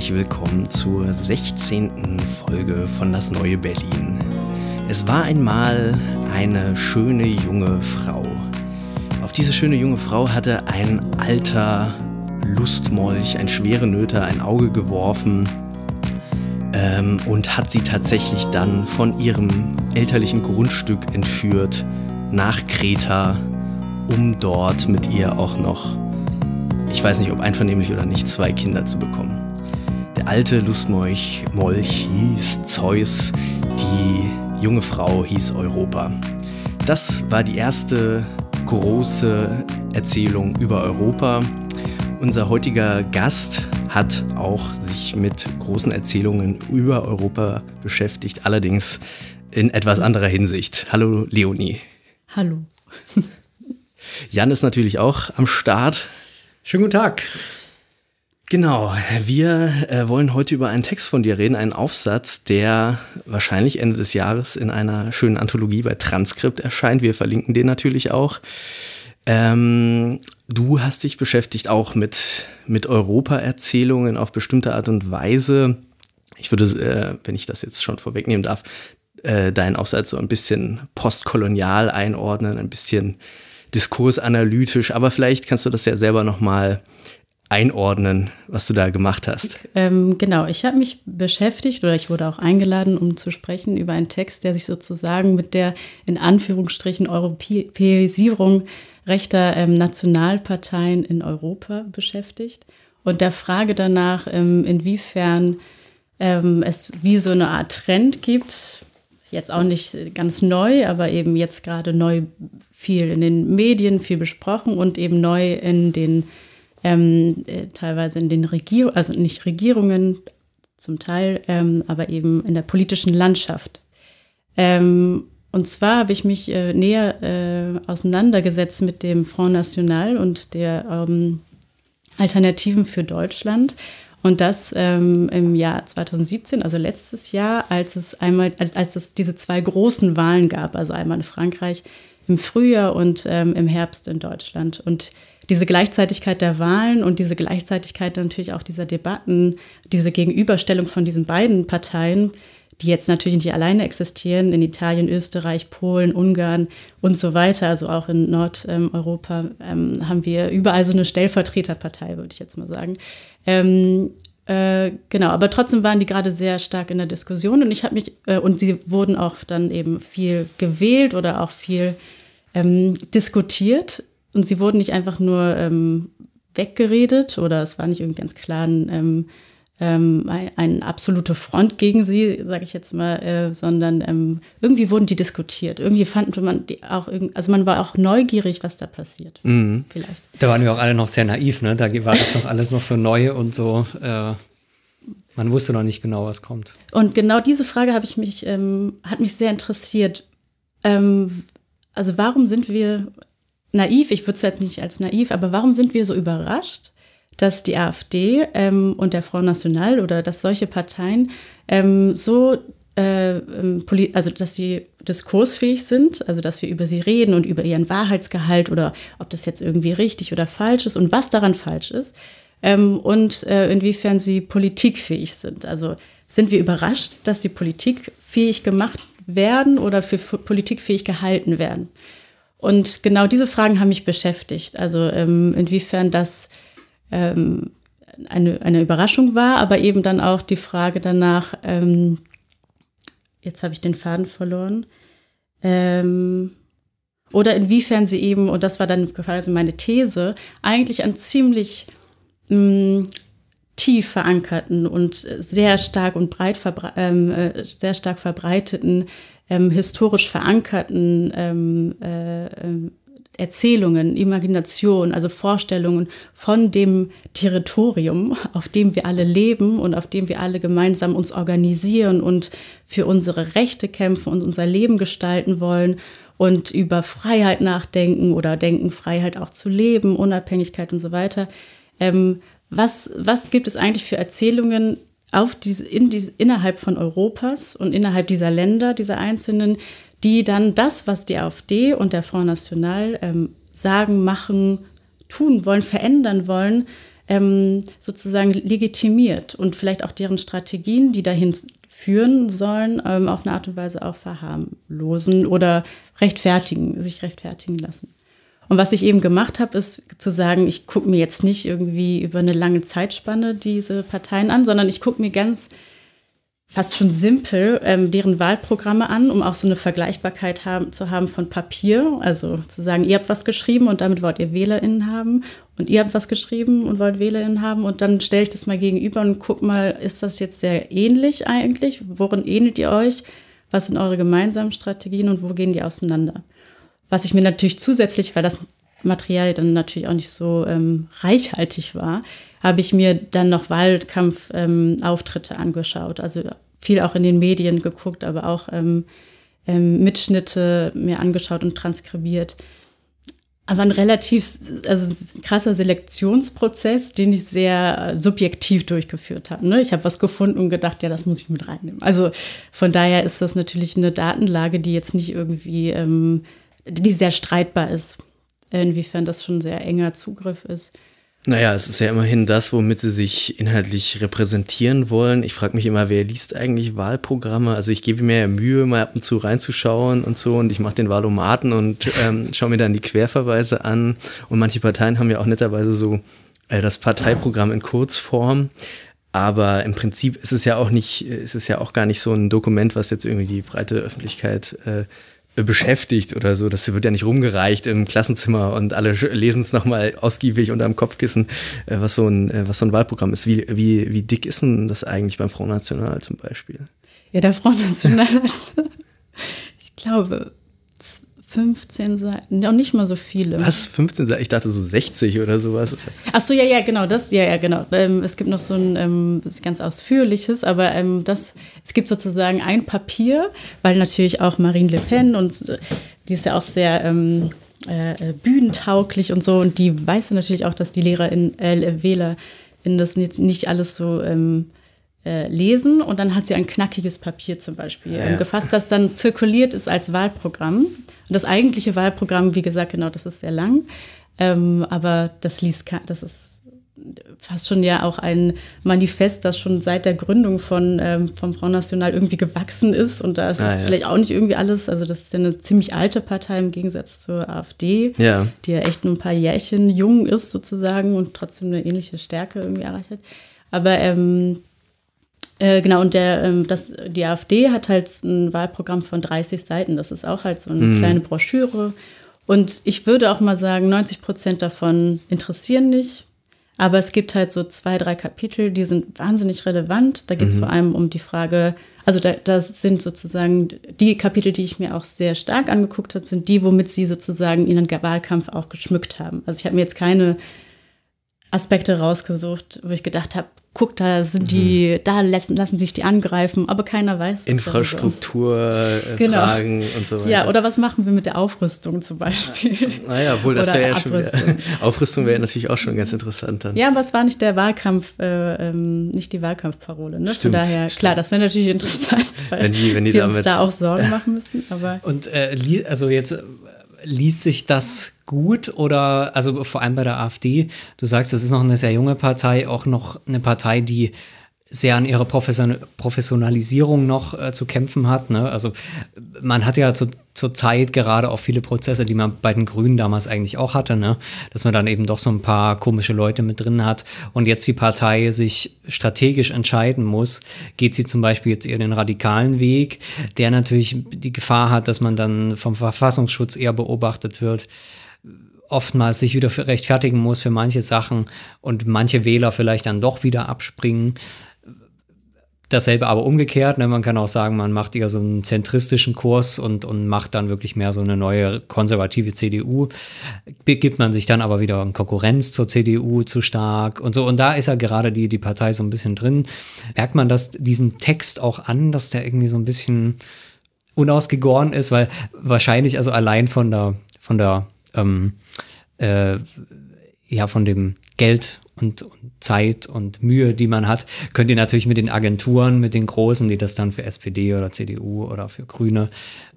Herzlich willkommen zur 16. Folge von Das neue Berlin. Es war einmal eine schöne junge Frau. Auf diese schöne junge Frau hatte ein alter Lustmolch, ein schwere Nöter, ein Auge geworfen ähm, und hat sie tatsächlich dann von ihrem elterlichen Grundstück entführt nach Kreta, um dort mit ihr auch noch, ich weiß nicht ob einvernehmlich oder nicht, zwei Kinder zu bekommen. Der alte Lustmolch Molch hieß Zeus, die junge Frau hieß Europa. Das war die erste große Erzählung über Europa. Unser heutiger Gast hat auch sich mit großen Erzählungen über Europa beschäftigt, allerdings in etwas anderer Hinsicht. Hallo Leonie. Hallo. Jan ist natürlich auch am Start. Schönen guten Tag. Genau, wir äh, wollen heute über einen Text von dir reden, einen Aufsatz, der wahrscheinlich Ende des Jahres in einer schönen Anthologie bei Transkript erscheint. Wir verlinken den natürlich auch. Ähm, du hast dich beschäftigt auch mit, mit Europa-Erzählungen auf bestimmte Art und Weise. Ich würde, äh, wenn ich das jetzt schon vorwegnehmen darf, äh, deinen Aufsatz so ein bisschen postkolonial einordnen, ein bisschen diskursanalytisch, aber vielleicht kannst du das ja selber nochmal einordnen, was du da gemacht hast. Ähm, genau, ich habe mich beschäftigt oder ich wurde auch eingeladen, um zu sprechen über einen Text, der sich sozusagen mit der in Anführungsstrichen Europäisierung rechter ähm, Nationalparteien in Europa beschäftigt und der Frage danach, ähm, inwiefern ähm, es wie so eine Art Trend gibt, jetzt auch nicht ganz neu, aber eben jetzt gerade neu viel in den Medien, viel besprochen und eben neu in den ähm, äh, teilweise in den Regierungen, also nicht Regierungen zum Teil, ähm, aber eben in der politischen Landschaft. Ähm, und zwar habe ich mich äh, näher äh, auseinandergesetzt mit dem Front National und der ähm, Alternativen für Deutschland. Und das ähm, im Jahr 2017, also letztes Jahr, als es einmal, als, als es diese zwei großen Wahlen gab, also einmal in Frankreich im Frühjahr und ähm, im Herbst in Deutschland. Und diese Gleichzeitigkeit der Wahlen und diese Gleichzeitigkeit natürlich auch dieser Debatten, diese Gegenüberstellung von diesen beiden Parteien, die jetzt natürlich nicht alleine existieren, in Italien, Österreich, Polen, Ungarn und so weiter, also auch in Nordeuropa, ähm, haben wir überall so eine Stellvertreterpartei, würde ich jetzt mal sagen. Ähm, äh, genau, aber trotzdem waren die gerade sehr stark in der Diskussion und ich habe mich, äh, und sie wurden auch dann eben viel gewählt oder auch viel ähm, diskutiert und sie wurden nicht einfach nur ähm, weggeredet oder es war nicht irgendwie ganz klar ein, ähm, ähm ein, eine absolute Front gegen sie, sage ich jetzt mal, äh, sondern ähm, irgendwie wurden die diskutiert. Irgendwie fanden man die auch, also man war auch neugierig, was da passiert. Mhm. Vielleicht. Da waren wir auch alle noch sehr naiv, ne? Da war das noch alles noch so neu und so. Äh, man wusste noch nicht genau, was kommt. Und genau diese Frage habe ich mich, ähm, hat mich sehr interessiert. Ähm, also warum sind wir naiv, ich würde es jetzt nicht als naiv, aber warum sind wir so überrascht, dass die AfD ähm, und der Front National oder dass solche Parteien ähm, so, äh, ähm, also dass sie diskursfähig sind, also dass wir über sie reden und über ihren Wahrheitsgehalt oder ob das jetzt irgendwie richtig oder falsch ist und was daran falsch ist ähm, und äh, inwiefern sie politikfähig sind. Also sind wir überrascht, dass sie politikfähig gemacht werden oder für politikfähig gehalten werden. Und genau diese Fragen haben mich beschäftigt. Also ähm, inwiefern das ähm, eine, eine Überraschung war, aber eben dann auch die Frage danach, ähm, jetzt habe ich den Faden verloren, ähm, oder inwiefern sie eben, und das war dann quasi meine These, eigentlich an ziemlich mh, mm, tief verankerten und sehr stark und breit ähm, äh, sehr stark verbreiteten ähm, historisch verankerten ähm, äh, äh, Erzählungen, Imagination, also Vorstellungen von dem Territorium, auf dem wir alle leben und auf dem wir alle gemeinsam uns organisieren und für unsere Rechte kämpfen und unser Leben gestalten wollen und über Freiheit nachdenken oder denken, Freiheit auch zu leben, Unabhängigkeit und so weiter. Ähm, was, was gibt es eigentlich für Erzählungen auf diese, in diese, innerhalb von Europas und innerhalb dieser Länder, dieser einzelnen, die dann das, was die AfD und der Front National ähm, sagen, machen, tun wollen, verändern wollen, ähm, sozusagen legitimiert und vielleicht auch deren Strategien, die dahin führen sollen, ähm, auf eine Art und Weise auch verharmlosen oder rechtfertigen, sich rechtfertigen lassen. Und was ich eben gemacht habe, ist zu sagen, ich gucke mir jetzt nicht irgendwie über eine lange Zeitspanne diese Parteien an, sondern ich gucke mir ganz fast schon simpel ähm, deren Wahlprogramme an, um auch so eine Vergleichbarkeit haben, zu haben von Papier. Also zu sagen, ihr habt was geschrieben und damit wollt ihr WählerInnen haben und ihr habt was geschrieben und wollt WählerInnen haben und dann stelle ich das mal gegenüber und guck mal, ist das jetzt sehr ähnlich eigentlich? Worin ähnelt ihr euch? Was sind eure gemeinsamen Strategien und wo gehen die auseinander? Was ich mir natürlich zusätzlich, weil das Material dann natürlich auch nicht so ähm, reichhaltig war, habe ich mir dann noch Wahlkampfauftritte ähm, angeschaut. Also viel auch in den Medien geguckt, aber auch ähm, ähm, Mitschnitte mir angeschaut und transkribiert. Aber ein relativ, also ein krasser Selektionsprozess, den ich sehr subjektiv durchgeführt habe. Ne? Ich habe was gefunden und gedacht, ja, das muss ich mit reinnehmen. Also von daher ist das natürlich eine Datenlage, die jetzt nicht irgendwie ähm, die sehr streitbar ist, inwiefern das schon sehr enger Zugriff ist. Naja, es ist ja immerhin das, womit sie sich inhaltlich repräsentieren wollen. Ich frage mich immer, wer liest eigentlich Wahlprogramme? Also ich gebe mir ja Mühe, mal ab und zu reinzuschauen und so und ich mache den Wahlomaten und ähm, schaue mir dann die Querverweise an. Und manche Parteien haben ja auch netterweise so äh, das Parteiprogramm in Kurzform. Aber im Prinzip ist es ja auch nicht, ist es ja auch gar nicht so ein Dokument, was jetzt irgendwie die breite Öffentlichkeit äh, beschäftigt oder so. Das wird ja nicht rumgereicht im Klassenzimmer und alle lesen es nochmal ausgiebig unter dem Kopfkissen, äh, was so ein, äh, was so ein Wahlprogramm ist. Wie, wie, wie dick ist denn das eigentlich beim Front National zum Beispiel? Ja, der Front National ich glaube, 15 Seiten, auch nicht mal so viele. Was? 15 Seiten? Ich dachte so 60 oder sowas. Ach so, ja, ja, genau, das, ja, ja, genau. Ähm, es gibt noch so ein ähm, ganz ausführliches, aber ähm, das, es gibt sozusagen ein Papier, weil natürlich auch Marine Le Pen und äh, die ist ja auch sehr ähm, äh, äh bühnentauglich und so und die weiß natürlich auch, dass die Lehrerin, äh, Wähler in das nicht, nicht alles so ähm, äh, lesen und dann hat sie ein knackiges Papier zum Beispiel ja, ja. gefasst, das dann zirkuliert ist als Wahlprogramm. Und das eigentliche Wahlprogramm, wie gesagt, genau, das ist sehr lang, ähm, aber das liest, das ist fast schon ja auch ein Manifest, das schon seit der Gründung von ähm, vom Front National irgendwie gewachsen ist und da ist ah, ja. vielleicht auch nicht irgendwie alles, also das ist ja eine ziemlich alte Partei im Gegensatz zur AfD, ja. die ja echt nur ein paar Jährchen jung ist sozusagen und trotzdem eine ähnliche Stärke irgendwie erreicht hat. Aber ähm, äh, genau, und der, ähm, das, die AfD hat halt ein Wahlprogramm von 30 Seiten. Das ist auch halt so eine mhm. kleine Broschüre. Und ich würde auch mal sagen, 90 Prozent davon interessieren nicht. Aber es gibt halt so zwei, drei Kapitel, die sind wahnsinnig relevant. Da geht es mhm. vor allem um die Frage, also da, das sind sozusagen die Kapitel, die ich mir auch sehr stark angeguckt habe, sind die, womit sie sozusagen ihren Wahlkampf auch geschmückt haben. Also ich habe mir jetzt keine Aspekte rausgesucht, wo ich gedacht habe, guck, da sind die, mhm. da lassen, lassen sich die angreifen, aber keiner weiß. Infrastrukturfragen genau. Fragen und so weiter. Ja, oder was machen wir mit der Aufrüstung zum Beispiel? Naja, wohl, das wäre ja schon wieder, Aufrüstung wäre natürlich auch schon ganz interessant dann. Ja, aber es war nicht der Wahlkampf, äh, ähm, nicht die Wahlkampfparole. Ne? Stimmt, Von daher, stimmt. klar, das wäre natürlich interessant, weil wenn die, wenn die wir uns da auch Sorgen machen müssen. Aber und äh, also jetzt liest sich das gut oder, also vor allem bei der AfD, du sagst, das ist noch eine sehr junge Partei, auch noch eine Partei, die sehr an ihrer Profession Professionalisierung noch äh, zu kämpfen hat. Ne? Also man hat ja zu, zur Zeit gerade auch viele Prozesse, die man bei den Grünen damals eigentlich auch hatte, ne? dass man dann eben doch so ein paar komische Leute mit drin hat und jetzt die Partei sich strategisch entscheiden muss, geht sie zum Beispiel jetzt eher den radikalen Weg, der natürlich die Gefahr hat, dass man dann vom Verfassungsschutz eher beobachtet wird oftmals sich wieder rechtfertigen muss für manche Sachen und manche Wähler vielleicht dann doch wieder abspringen dasselbe aber umgekehrt. Ne? Man kann auch sagen, man macht eher so einen zentristischen Kurs und, und macht dann wirklich mehr so eine neue konservative CDU. Begibt man sich dann aber wieder in Konkurrenz zur CDU zu stark und so. Und da ist ja gerade die, die Partei so ein bisschen drin. Merkt man das diesem Text auch an, dass der irgendwie so ein bisschen unausgegoren ist, weil wahrscheinlich also allein von der, von der, ähm, äh, ja, von dem Geld und, und, Zeit und Mühe, die man hat, könnt ihr natürlich mit den Agenturen, mit den Großen, die das dann für SPD oder CDU oder für Grüne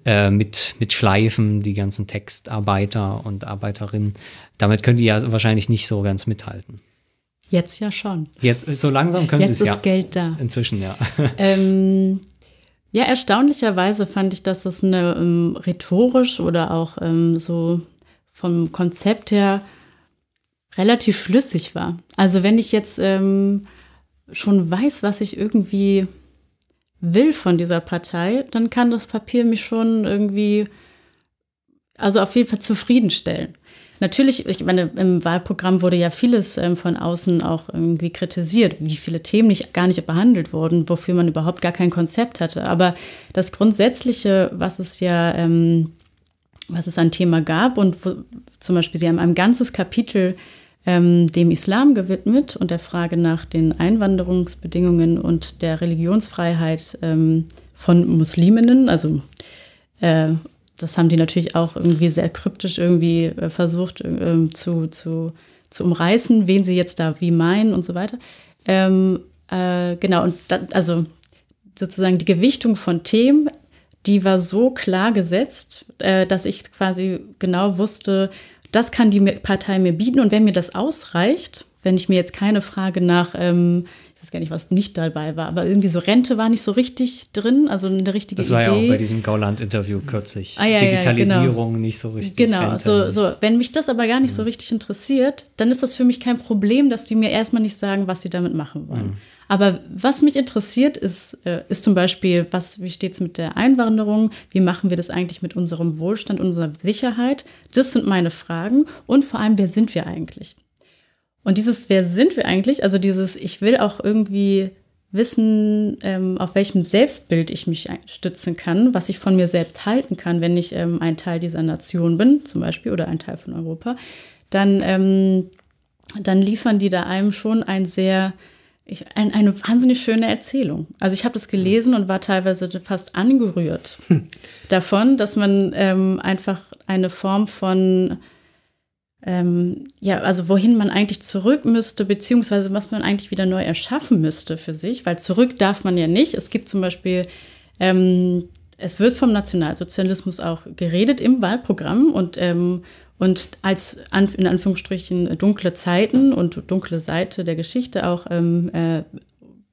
äh, mit, mit schleifen, die ganzen Textarbeiter und Arbeiterinnen. Damit könnt ihr ja wahrscheinlich nicht so ganz mithalten. Jetzt ja schon. Jetzt so langsam können sie es ja. Jetzt ist Geld da. Inzwischen ja. Ähm, ja, erstaunlicherweise fand ich, dass es eine ähm, rhetorisch oder auch ähm, so vom Konzept her relativ flüssig war. Also wenn ich jetzt ähm, schon weiß, was ich irgendwie will von dieser Partei, dann kann das Papier mich schon irgendwie, also auf jeden Fall zufriedenstellen. Natürlich, ich meine, im Wahlprogramm wurde ja vieles ähm, von außen auch irgendwie kritisiert, wie viele Themen nicht, gar nicht behandelt wurden, wofür man überhaupt gar kein Konzept hatte. Aber das Grundsätzliche, was es ja, ähm, was es ein Thema gab und wo, zum Beispiel, Sie haben ein ganzes Kapitel ähm, dem Islam gewidmet und der Frage nach den Einwanderungsbedingungen und der Religionsfreiheit ähm, von Musliminnen. Also äh, das haben die natürlich auch irgendwie sehr kryptisch irgendwie äh, versucht äh, zu, zu, zu umreißen, wen sie jetzt da wie meinen und so weiter. Ähm, äh, genau, und da, also sozusagen die Gewichtung von Themen, die war so klar gesetzt, äh, dass ich quasi genau wusste, das kann die Partei mir bieten und wenn mir das ausreicht, wenn ich mir jetzt keine Frage nach, ähm, ich weiß gar nicht, was nicht dabei war, aber irgendwie so Rente war nicht so richtig drin, also eine richtige Idee. Das war Idee. ja auch bei diesem Gauland-Interview kürzlich. Ah, ja, Digitalisierung ja, genau. nicht so richtig. Genau, so, so, wenn mich das aber gar nicht mhm. so richtig interessiert, dann ist das für mich kein Problem, dass die mir erstmal nicht sagen, was sie damit machen wollen. Mhm. Aber was mich interessiert, ist, äh, ist zum Beispiel, was, wie steht es mit der Einwanderung? Wie machen wir das eigentlich mit unserem Wohlstand, unserer Sicherheit? Das sind meine Fragen. Und vor allem, wer sind wir eigentlich? Und dieses, wer sind wir eigentlich? Also dieses, ich will auch irgendwie wissen, ähm, auf welchem Selbstbild ich mich stützen kann, was ich von mir selbst halten kann, wenn ich ähm, ein Teil dieser Nation bin, zum Beispiel, oder ein Teil von Europa, dann, ähm, dann liefern die da einem schon ein sehr ich, ein, eine wahnsinnig schöne Erzählung. Also ich habe das gelesen und war teilweise fast angerührt hm. davon, dass man ähm, einfach eine Form von, ähm, ja, also wohin man eigentlich zurück müsste, beziehungsweise was man eigentlich wieder neu erschaffen müsste für sich, weil zurück darf man ja nicht. Es gibt zum Beispiel ähm, es wird vom Nationalsozialismus auch geredet im Wahlprogramm und, ähm, und als in Anführungsstrichen dunkle Zeiten und dunkle Seite der Geschichte auch ähm, äh,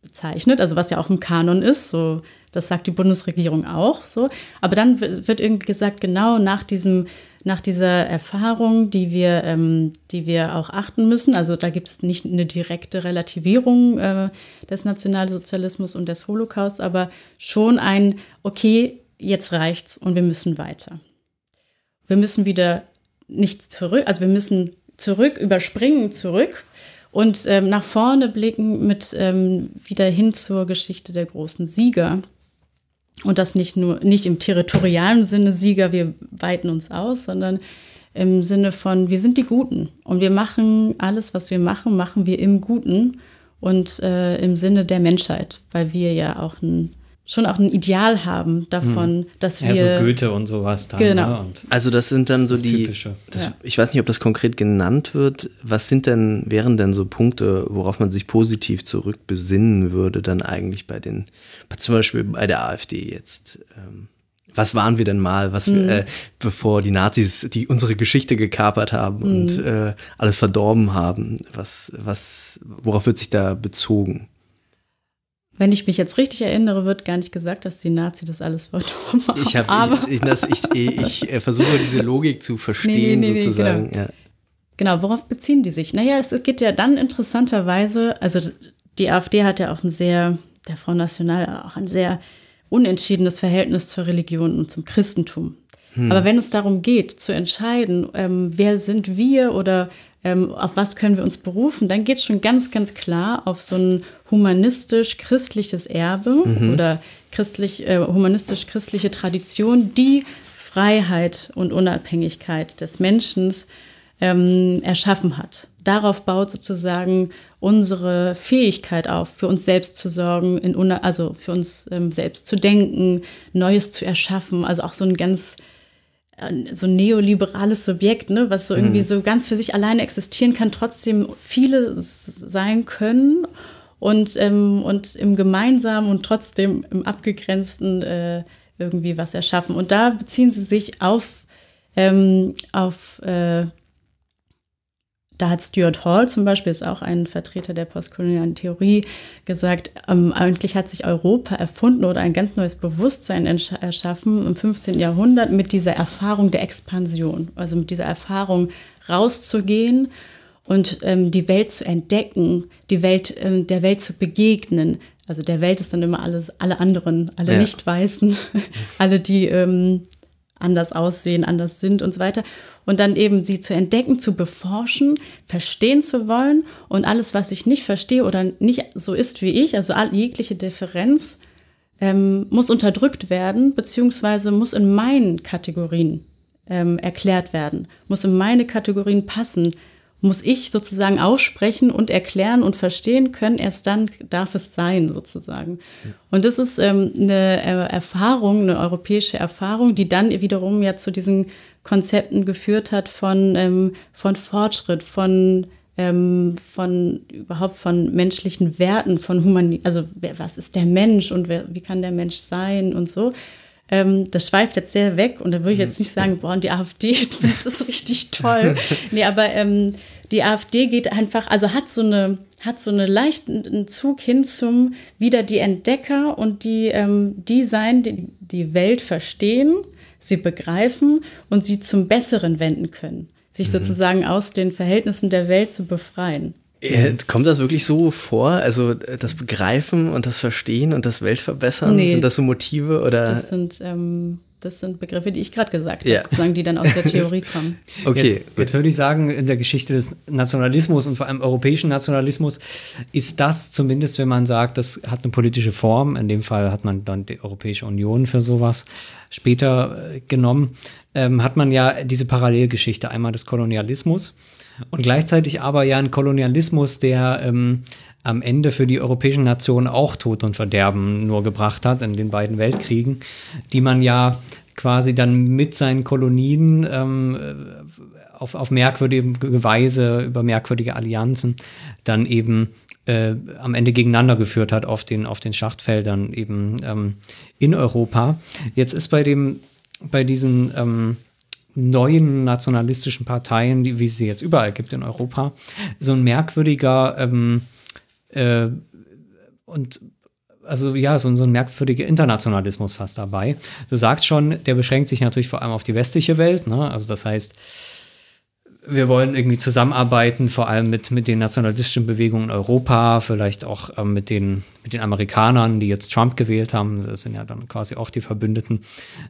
bezeichnet, also was ja auch im Kanon ist, so das sagt die Bundesregierung auch so. Aber dann wird irgendwie gesagt, genau nach diesem, nach dieser Erfahrung, die wir, ähm, die wir auch achten müssen. Also da gibt es nicht eine direkte Relativierung äh, des Nationalsozialismus und des Holocaust, aber schon ein, okay, jetzt reicht's und wir müssen weiter. Wir müssen wieder nicht zurück, also wir müssen zurück, überspringen zurück und ähm, nach vorne blicken mit ähm, wieder hin zur Geschichte der großen Sieger. Und das nicht nur, nicht im territorialen Sinne Sieger, wir weiten uns aus, sondern im Sinne von, wir sind die Guten und wir machen alles, was wir machen, machen wir im Guten und äh, im Sinne der Menschheit, weil wir ja auch ein schon auch ein Ideal haben davon, hm. dass wir. Ja, so Goethe und sowas dann. Genau. Ne? Und also das sind dann das so die. Das, ja. Ich weiß nicht, ob das konkret genannt wird. Was sind denn, wären denn so Punkte, worauf man sich positiv zurückbesinnen würde, dann eigentlich bei den, zum Beispiel bei der AfD jetzt? Ähm, was waren wir denn mal, was mhm. äh, bevor die Nazis die unsere Geschichte gekapert haben mhm. und äh, alles verdorben haben? Was, was, worauf wird sich da bezogen? Wenn ich mich jetzt richtig erinnere, wird gar nicht gesagt, dass die Nazi das alles verdorben haben. Ich, hab, ich, ich, ich, ich, äh, versuche diese Logik zu verstehen, nee, nee, nee, sozusagen. Genau. Ja. genau, worauf beziehen die sich? Naja, es geht ja dann interessanterweise, also die AfD hat ja auch ein sehr, der Front National auch ein sehr unentschiedenes Verhältnis zur Religion und zum Christentum. Hm. Aber wenn es darum geht, zu entscheiden, ähm, wer sind wir oder ähm, auf was können wir uns berufen, dann geht es schon ganz, ganz klar auf so ein humanistisch-christliches Erbe mhm. oder christlich, äh, humanistisch-christliche Tradition, die Freiheit und Unabhängigkeit des Menschen ähm, erschaffen hat. Darauf baut sozusagen unsere Fähigkeit auf, für uns selbst zu sorgen, also für uns ähm, selbst zu denken, Neues zu erschaffen. Also auch so ein ganz so ein neoliberales Subjekt, ne, was so irgendwie mhm. so ganz für sich alleine existieren kann, trotzdem viele sein können und, ähm, und im Gemeinsamen und trotzdem im Abgegrenzten äh, irgendwie was erschaffen. Und da beziehen sie sich auf, ähm, auf äh, da hat Stuart Hall zum Beispiel, ist auch ein Vertreter der postkolonialen Theorie, gesagt, ähm, eigentlich hat sich Europa erfunden oder ein ganz neues Bewusstsein erschaffen im 15. Jahrhundert mit dieser Erfahrung der Expansion, also mit dieser Erfahrung rauszugehen und ähm, die Welt zu entdecken, die Welt, ähm, der Welt zu begegnen. Also der Welt ist dann immer alles, alle anderen, alle ja. Nicht-Weißen, alle, die ähm, anders aussehen, anders sind und so weiter. Und dann eben sie zu entdecken, zu beforschen, verstehen zu wollen und alles, was ich nicht verstehe oder nicht so ist wie ich, also jegliche Differenz, ähm, muss unterdrückt werden, beziehungsweise muss in meinen Kategorien ähm, erklärt werden, muss in meine Kategorien passen, muss ich sozusagen aussprechen und erklären und verstehen können. Erst dann darf es sein, sozusagen. Und das ist ähm, eine äh, Erfahrung, eine europäische Erfahrung, die dann wiederum ja zu diesen Konzepten geführt hat von, ähm, von Fortschritt, von, ähm, von überhaupt von menschlichen Werten, von Human, also wer, was ist der Mensch und wer, wie kann der Mensch sein und so. Ähm, das schweift jetzt sehr weg und da würde ich jetzt nicht sagen, boah, und die AfD findet das richtig toll. nee, aber ähm, die AfD geht einfach, also hat so eine, hat so einen leichten Zug hin zum wieder die Entdecker und die, ähm, die sein, die die Welt verstehen, sie begreifen und sie zum Besseren wenden können, sich mhm. sozusagen aus den Verhältnissen der Welt zu befreien. Äh, kommt das wirklich so vor? Also äh, das Begreifen und das Verstehen und das Weltverbessern, nee, sind das so Motive oder? Das sind, ähm, das sind Begriffe, die ich gerade gesagt habe, sozusagen, die dann aus der Theorie kommen. Okay, jetzt, jetzt würde ich sagen, in der Geschichte des Nationalismus und vor allem europäischen Nationalismus ist das zumindest, wenn man sagt, das hat eine politische Form, in dem Fall hat man dann die Europäische Union für sowas später äh, genommen, ähm, hat man ja diese Parallelgeschichte einmal des Kolonialismus und gleichzeitig aber ja ein Kolonialismus, der ähm, am Ende für die europäischen Nationen auch Tod und Verderben nur gebracht hat in den beiden Weltkriegen, die man ja quasi dann mit seinen Kolonien ähm, auf, auf merkwürdige Weise, über merkwürdige Allianzen, dann eben äh, am Ende gegeneinander geführt hat auf den, auf den Schlachtfeldern eben ähm, in Europa. Jetzt ist bei dem, bei diesen ähm, neuen nationalistischen Parteien, die, wie es sie jetzt überall gibt in Europa, so ein merkwürdiger ähm, äh, und also ja, so, so ein merkwürdiger Internationalismus fast dabei. Du sagst schon, der beschränkt sich natürlich vor allem auf die westliche Welt. Ne? Also das heißt, wir wollen irgendwie zusammenarbeiten, vor allem mit, mit den nationalistischen Bewegungen in Europa, vielleicht auch ähm, mit, den, mit den Amerikanern, die jetzt Trump gewählt haben. Das sind ja dann quasi auch die Verbündeten.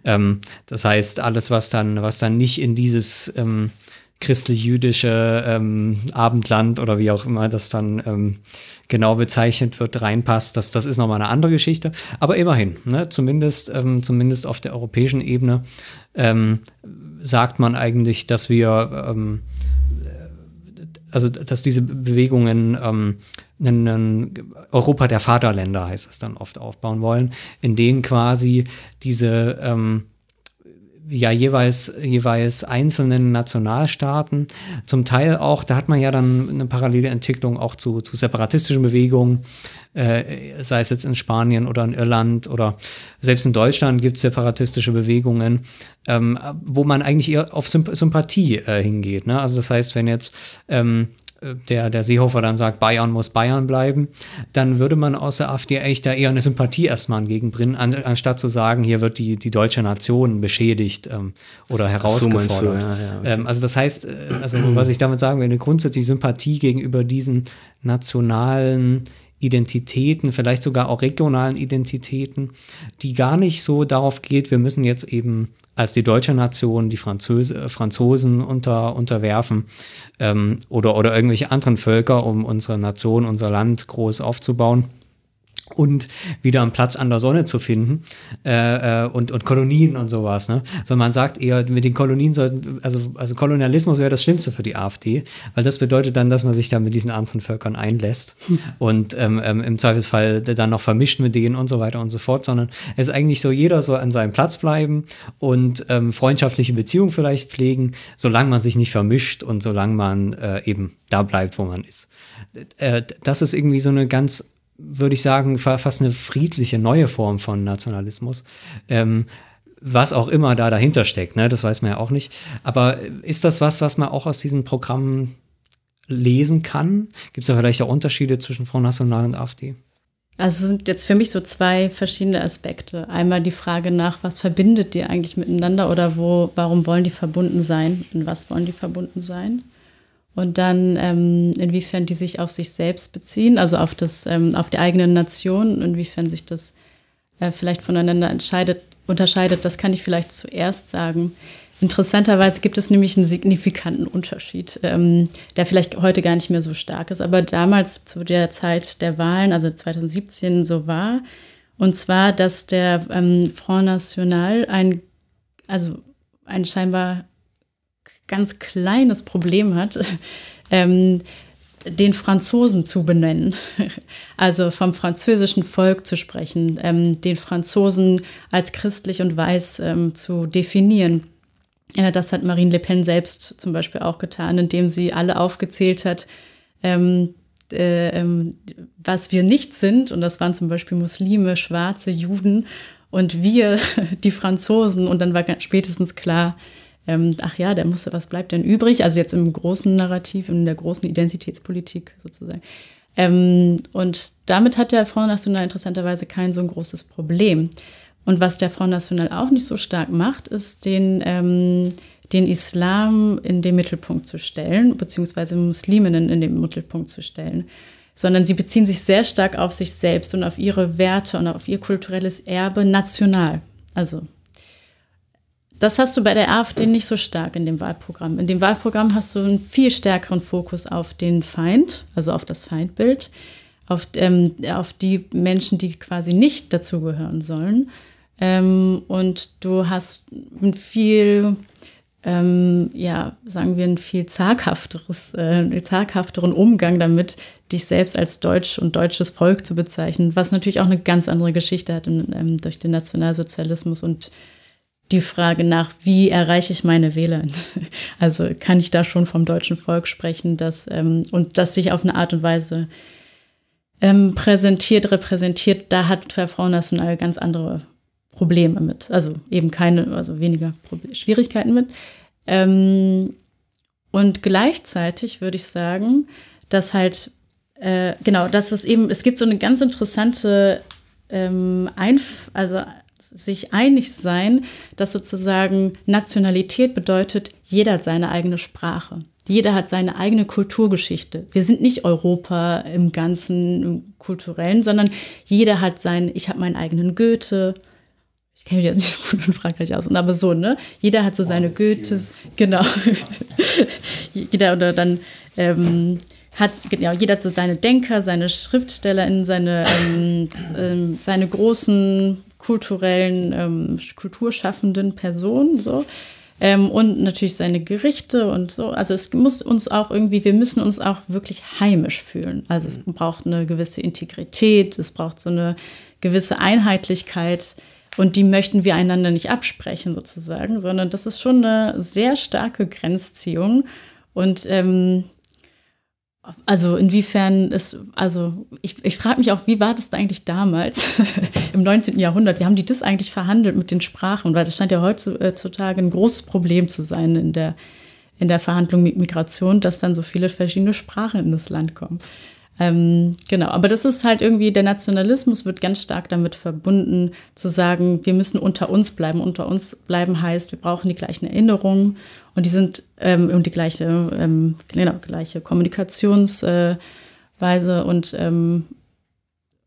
Ähm, das heißt, alles, was dann, was dann nicht in dieses ähm, christlich-jüdische ähm, Abendland oder wie auch immer das dann ähm, genau bezeichnet wird, reinpasst, das, das ist nochmal eine andere Geschichte. Aber immerhin, ne, zumindest, ähm, zumindest auf der europäischen Ebene ähm, sagt man eigentlich, dass wir, ähm, also dass diese Bewegungen ähm, einen Europa der Vaterländer heißt es dann oft aufbauen wollen, in denen quasi diese ja jeweils, jeweils einzelnen Nationalstaaten. Zum Teil auch, da hat man ja dann eine parallele Entwicklung auch zu, zu separatistischen Bewegungen, äh, sei es jetzt in Spanien oder in Irland oder selbst in Deutschland gibt es separatistische Bewegungen, ähm, wo man eigentlich eher auf Symp Sympathie äh, hingeht. Ne? Also das heißt, wenn jetzt ähm, der, der Seehofer dann sagt, Bayern muss Bayern bleiben, dann würde man aus der AfD eigentlich da eher eine Sympathie erstmal entgegenbringen, an, anstatt zu sagen, hier wird die, die deutsche Nation beschädigt ähm, oder herausgefordert. So, ja, ja, okay. ähm, also das heißt, äh, also was ich damit sagen will, eine grundsätzliche Sympathie gegenüber diesen nationalen Identitäten, vielleicht sogar auch regionalen Identitäten, die gar nicht so darauf geht, wir müssen jetzt eben als die deutsche Nation die Französe, Franzosen unter, unterwerfen ähm, oder, oder irgendwelche anderen Völker, um unsere Nation, unser Land groß aufzubauen und wieder einen Platz an der Sonne zu finden äh, äh, und, und Kolonien und sowas. Ne? Sondern man sagt eher, mit den Kolonien sollten, also, also Kolonialismus wäre das Schlimmste für die AfD, weil das bedeutet dann, dass man sich dann mit diesen anderen Völkern einlässt hm. und ähm, ähm, im Zweifelsfall dann noch vermischt mit denen und so weiter und so fort, sondern es ist eigentlich so, jeder soll an seinem Platz bleiben und ähm, freundschaftliche Beziehungen vielleicht pflegen, solange man sich nicht vermischt und solange man äh, eben da bleibt, wo man ist. Äh, das ist irgendwie so eine ganz würde ich sagen, fast eine friedliche neue Form von Nationalismus. Ähm, was auch immer da dahinter steckt, ne? das weiß man ja auch nicht. Aber ist das was, was man auch aus diesen Programmen lesen kann? Gibt es da vielleicht auch Unterschiede zwischen Front National und AfD? Also es sind jetzt für mich so zwei verschiedene Aspekte. Einmal die Frage nach, was verbindet die eigentlich miteinander oder wo, warum wollen die verbunden sein? In was wollen die verbunden sein? Und dann, ähm, inwiefern die sich auf sich selbst beziehen, also auf, das, ähm, auf die eigene Nation, inwiefern sich das äh, vielleicht voneinander entscheidet, unterscheidet, das kann ich vielleicht zuerst sagen. Interessanterweise gibt es nämlich einen signifikanten Unterschied, ähm, der vielleicht heute gar nicht mehr so stark ist, aber damals zu der Zeit der Wahlen, also 2017, so war. Und zwar, dass der ähm, Front National ein, also ein scheinbar ganz kleines Problem hat, ähm, den Franzosen zu benennen, also vom französischen Volk zu sprechen, ähm, den Franzosen als christlich und weiß ähm, zu definieren. Ja, das hat Marine Le Pen selbst zum Beispiel auch getan, indem sie alle aufgezählt hat, ähm, äh, ähm, was wir nicht sind. Und das waren zum Beispiel Muslime, Schwarze, Juden und wir, die Franzosen. Und dann war spätestens klar, ähm, ach ja, der musste, was bleibt denn übrig? Also jetzt im großen Narrativ, in der großen Identitätspolitik sozusagen. Ähm, und damit hat der Front National interessanterweise kein so ein großes Problem. Und was der Front National auch nicht so stark macht, ist den, ähm, den Islam in den Mittelpunkt zu stellen, beziehungsweise Musliminnen in den Mittelpunkt zu stellen. Sondern sie beziehen sich sehr stark auf sich selbst und auf ihre Werte und auf ihr kulturelles Erbe national. Also das hast du bei der AfD nicht so stark in dem Wahlprogramm. In dem Wahlprogramm hast du einen viel stärkeren Fokus auf den Feind, also auf das Feindbild, auf, ähm, auf die Menschen, die quasi nicht dazugehören sollen. Ähm, und du hast ein viel, ähm, ja, sagen wir, ein viel äh, zaghafteren Umgang damit, dich selbst als Deutsch und deutsches Volk zu bezeichnen, was natürlich auch eine ganz andere Geschichte hat in, ähm, durch den Nationalsozialismus und die Frage nach, wie erreiche ich meine Wähler? Also kann ich da schon vom deutschen Volk sprechen, dass, ähm, und das sich auf eine Art und Weise ähm, präsentiert, repräsentiert, da hat Front National ganz andere Probleme mit. Also eben keine, also weniger Proble Schwierigkeiten mit. Ähm, und gleichzeitig würde ich sagen, dass halt, äh, genau, dass es eben, es gibt so eine ganz interessante ähm, Einf also sich einig sein, dass sozusagen Nationalität bedeutet, jeder hat seine eigene Sprache. Jeder hat seine eigene Kulturgeschichte. Wir sind nicht Europa im ganzen im kulturellen, sondern jeder hat sein, ich habe meinen eigenen Goethe. Ich kenne mich jetzt nicht so gut in Frankreich aus, aber so, ne? Jeder hat so seine oh, Goethes, genau. jeder oder dann ähm, hat genau, jeder hat so seine Denker, seine Schriftsteller, seine, ähm, ähm, seine großen kulturellen, ähm, kulturschaffenden Person, so. Ähm, und natürlich seine Gerichte und so. Also es muss uns auch irgendwie, wir müssen uns auch wirklich heimisch fühlen. Also es mhm. braucht eine gewisse Integrität, es braucht so eine gewisse Einheitlichkeit. Und die möchten wir einander nicht absprechen, sozusagen, sondern das ist schon eine sehr starke Grenzziehung. Und ähm, also inwiefern ist, also ich, ich frage mich auch, wie war das eigentlich damals im 19. Jahrhundert? Wie haben die das eigentlich verhandelt mit den Sprachen? Weil das scheint ja heutzutage ein großes Problem zu sein in der, in der Verhandlung mit Migration, dass dann so viele verschiedene Sprachen in das Land kommen. Ähm, genau, aber das ist halt irgendwie, der Nationalismus wird ganz stark damit verbunden, zu sagen, wir müssen unter uns bleiben. Unter uns bleiben heißt, wir brauchen die gleichen Erinnerungen und die sind ähm, und die gleiche, ähm, genau, gleiche Kommunikationsweise äh, und ähm,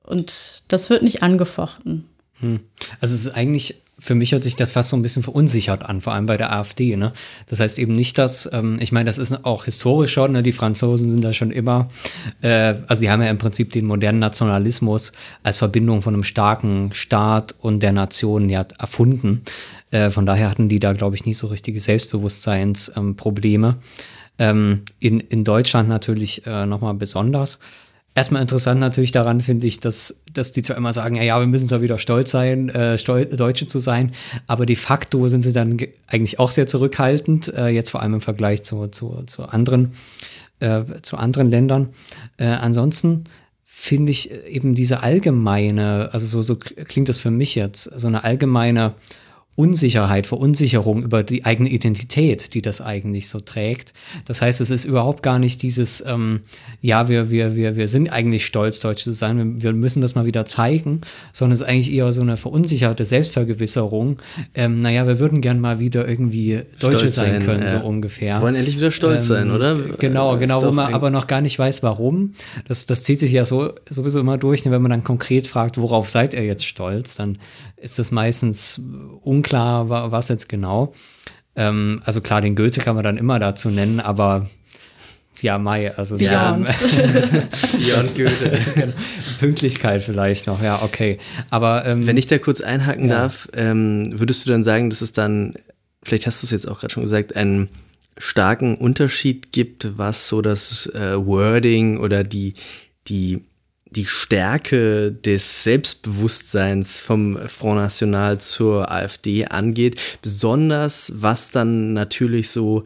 und das wird nicht angefochten. Hm. Also es ist eigentlich für mich hört sich das fast so ein bisschen verunsichert an, vor allem bei der AfD. Ne? Das heißt eben nicht, dass, ähm, ich meine, das ist auch historisch schon, ne? die Franzosen sind da schon immer, äh, also die haben ja im Prinzip den modernen Nationalismus als Verbindung von einem starken Staat und der Nation ja erfunden. Äh, von daher hatten die da, glaube ich, nie so richtige Selbstbewusstseinsprobleme. Ähm, in, in Deutschland natürlich äh, nochmal besonders. Erstmal interessant natürlich daran finde ich, dass, dass die zwar immer sagen, ja, wir müssen zwar wieder stolz sein, äh, stol Deutsche zu sein, aber de facto sind sie dann eigentlich auch sehr zurückhaltend, äh, jetzt vor allem im Vergleich zu, zu, zu, anderen, äh, zu anderen Ländern. Äh, ansonsten finde ich eben diese allgemeine, also so, so klingt das für mich jetzt, so eine allgemeine Unsicherheit, Verunsicherung über die eigene Identität, die das eigentlich so trägt. Das heißt, es ist überhaupt gar nicht dieses, ähm, ja, wir, wir, wir, wir sind eigentlich stolz, Deutsch zu sein, wir, wir müssen das mal wieder zeigen, sondern es ist eigentlich eher so eine verunsicherte Selbstvergewisserung. Ähm, naja, wir würden gern mal wieder irgendwie Deutsche stolz sein, können, ja. so ungefähr. Wollen endlich wieder stolz ähm, sein, oder? Genau, genau, wo man aber noch gar nicht weiß, warum. Das, das zieht sich ja so sowieso immer durch, wenn man dann konkret fragt, worauf seid ihr jetzt stolz, dann ist das meistens unklar, was jetzt genau. Ähm, also klar, den Goethe kann man dann immer dazu nennen, aber ja, Mai, also Beyond. Beyond Goethe. Pünktlichkeit vielleicht noch, ja, okay. Aber ähm, wenn ich da kurz einhaken ja. darf, ähm, würdest du dann sagen, dass es dann, vielleicht hast du es jetzt auch gerade schon gesagt, einen starken Unterschied gibt, was so das äh, Wording oder die, die die Stärke des Selbstbewusstseins vom Front National zur AfD angeht, besonders was dann natürlich so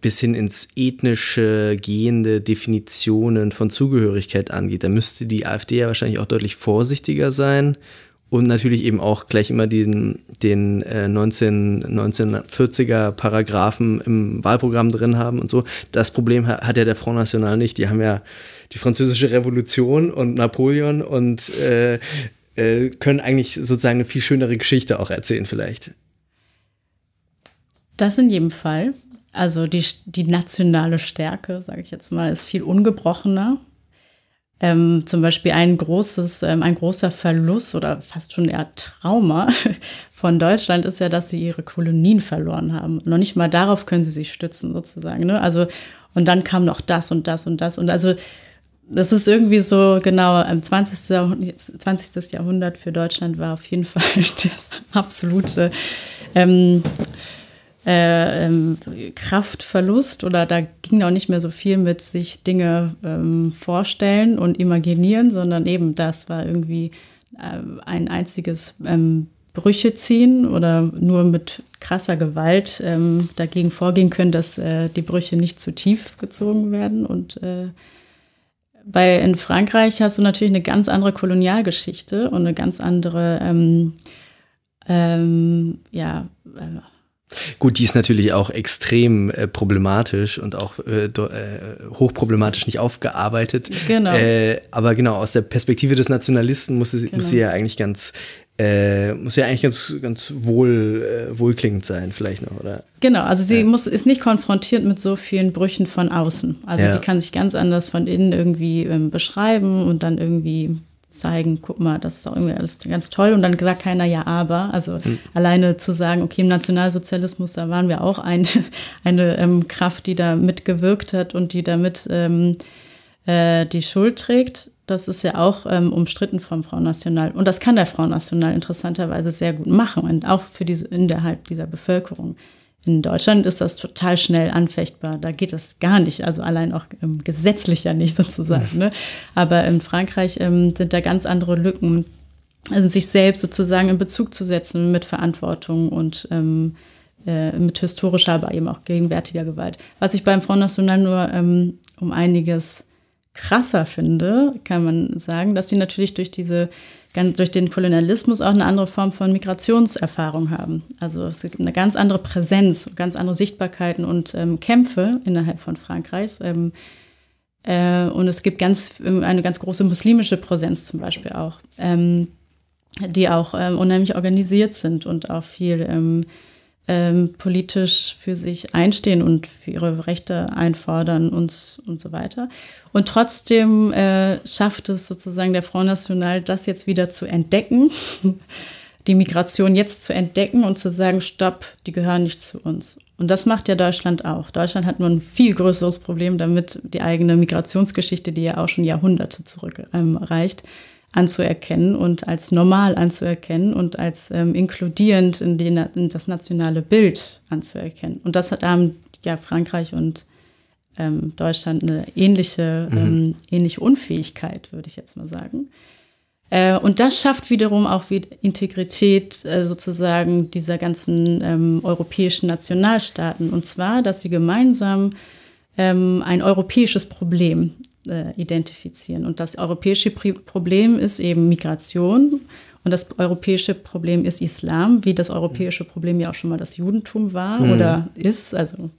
bis hin ins ethnische gehende Definitionen von Zugehörigkeit angeht. Da müsste die AfD ja wahrscheinlich auch deutlich vorsichtiger sein und natürlich eben auch gleich immer den, den äh, 19, 1940er Paragraphen im Wahlprogramm drin haben und so. Das Problem hat, hat ja der Front National nicht. Die haben ja die französische Revolution und Napoleon und äh, äh, können eigentlich sozusagen eine viel schönere Geschichte auch erzählen vielleicht. Das in jedem Fall. Also die, die nationale Stärke, sage ich jetzt mal, ist viel ungebrochener. Ähm, zum Beispiel ein großes, ähm, ein großer Verlust oder fast schon eher Trauma von Deutschland ist ja, dass sie ihre Kolonien verloren haben. Noch nicht mal darauf können sie sich stützen, sozusagen. Ne? Also, und dann kam noch das und das und das. Und also das ist irgendwie so, genau, im 20. Jahrhundert, 20. Jahrhundert für Deutschland war auf jeden Fall der absolute ähm, äh, ähm, Kraftverlust oder da ging auch nicht mehr so viel mit sich Dinge ähm, vorstellen und imaginieren, sondern eben das war irgendwie äh, ein einziges ähm, Brüche ziehen oder nur mit krasser Gewalt ähm, dagegen vorgehen können, dass äh, die Brüche nicht zu tief gezogen werden und bei in Frankreich hast du natürlich eine ganz andere Kolonialgeschichte und eine ganz andere, ähm, ähm, ja. Äh, Gut, die ist natürlich auch extrem äh, problematisch und auch äh, äh, hochproblematisch nicht aufgearbeitet. Genau. Äh, aber genau, aus der Perspektive des Nationalisten muss sie, genau. muss sie ja eigentlich ganz äh, muss ja eigentlich ganz, ganz wohl, äh, wohlklingend sein, vielleicht noch, oder? Genau, also sie ja. muss, ist nicht konfrontiert mit so vielen Brüchen von außen. Also ja. die kann sich ganz anders von innen irgendwie ähm, beschreiben und dann irgendwie zeigen, guck mal, das ist auch irgendwie alles ganz toll. Und dann sagt keiner ja, aber. Also hm. alleine zu sagen, okay, im Nationalsozialismus, da waren wir auch ein, eine ähm, Kraft, die da mitgewirkt hat und die damit ähm, äh, die Schuld trägt das ist ja auch ähm, umstritten vom Frau National. Und das kann der Frau National interessanterweise sehr gut machen, und auch für diese, innerhalb dieser Bevölkerung. In Deutschland ist das total schnell anfechtbar. Da geht das gar nicht, also allein auch ähm, gesetzlich ja nicht sozusagen. Ne? Aber in Frankreich ähm, sind da ganz andere Lücken. Also sich selbst sozusagen in Bezug zu setzen mit Verantwortung und ähm, äh, mit historischer, aber eben auch gegenwärtiger Gewalt. Was ich beim Front National nur ähm, um einiges krasser finde, kann man sagen, dass die natürlich durch diese durch den Kolonialismus auch eine andere Form von Migrationserfahrung haben. Also es gibt eine ganz andere Präsenz, ganz andere Sichtbarkeiten und ähm, Kämpfe innerhalb von Frankreichs. Ähm, äh, und es gibt ganz, ähm, eine ganz große muslimische Präsenz zum Beispiel auch, ähm, die auch ähm, unheimlich organisiert sind und auch viel ähm, politisch für sich einstehen und für ihre Rechte einfordern und, und so weiter. Und trotzdem äh, schafft es sozusagen der Front National, das jetzt wieder zu entdecken, die Migration jetzt zu entdecken und zu sagen, stopp, die gehören nicht zu uns. Und das macht ja Deutschland auch. Deutschland hat nur ein viel größeres Problem damit, die eigene Migrationsgeschichte, die ja auch schon Jahrhunderte zurückreicht, ähm, anzuerkennen und als normal anzuerkennen und als ähm, inkludierend in, die, in, das nationale Bild anzuerkennen. Und das hat haben ja Frankreich und ähm, Deutschland eine ähnliche, mhm. ähm, ähnliche Unfähigkeit, würde ich jetzt mal sagen. Äh, und das schafft wiederum auch Integrität äh, sozusagen dieser ganzen ähm, europäischen Nationalstaaten. Und zwar, dass sie gemeinsam ähm, ein europäisches Problem äh, identifizieren. Und das europäische Problem ist eben Migration. Und das europäische Problem ist Islam, wie das europäische Problem ja auch schon mal das Judentum war mhm. oder ist. Also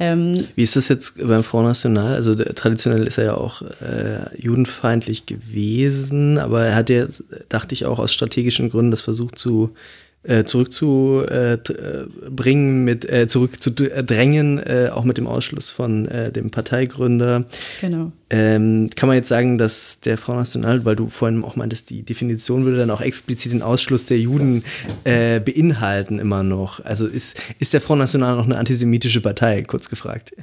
ähm, Wie ist das jetzt beim Front National? Also traditionell ist er ja auch äh, judenfeindlich gewesen, aber er hat ja, dachte ich, auch aus strategischen Gründen das versucht zu äh, zurückzubringen, äh, mit äh, zurückzudrängen, äh, auch mit dem Ausschluss von äh, dem Parteigründer. Genau. Ähm, kann man jetzt sagen, dass der Front National, weil du vorhin auch meintest, die Definition würde dann auch explizit den Ausschluss der Juden äh, beinhalten immer noch. Also ist, ist der Front National noch eine antisemitische Partei, kurz gefragt?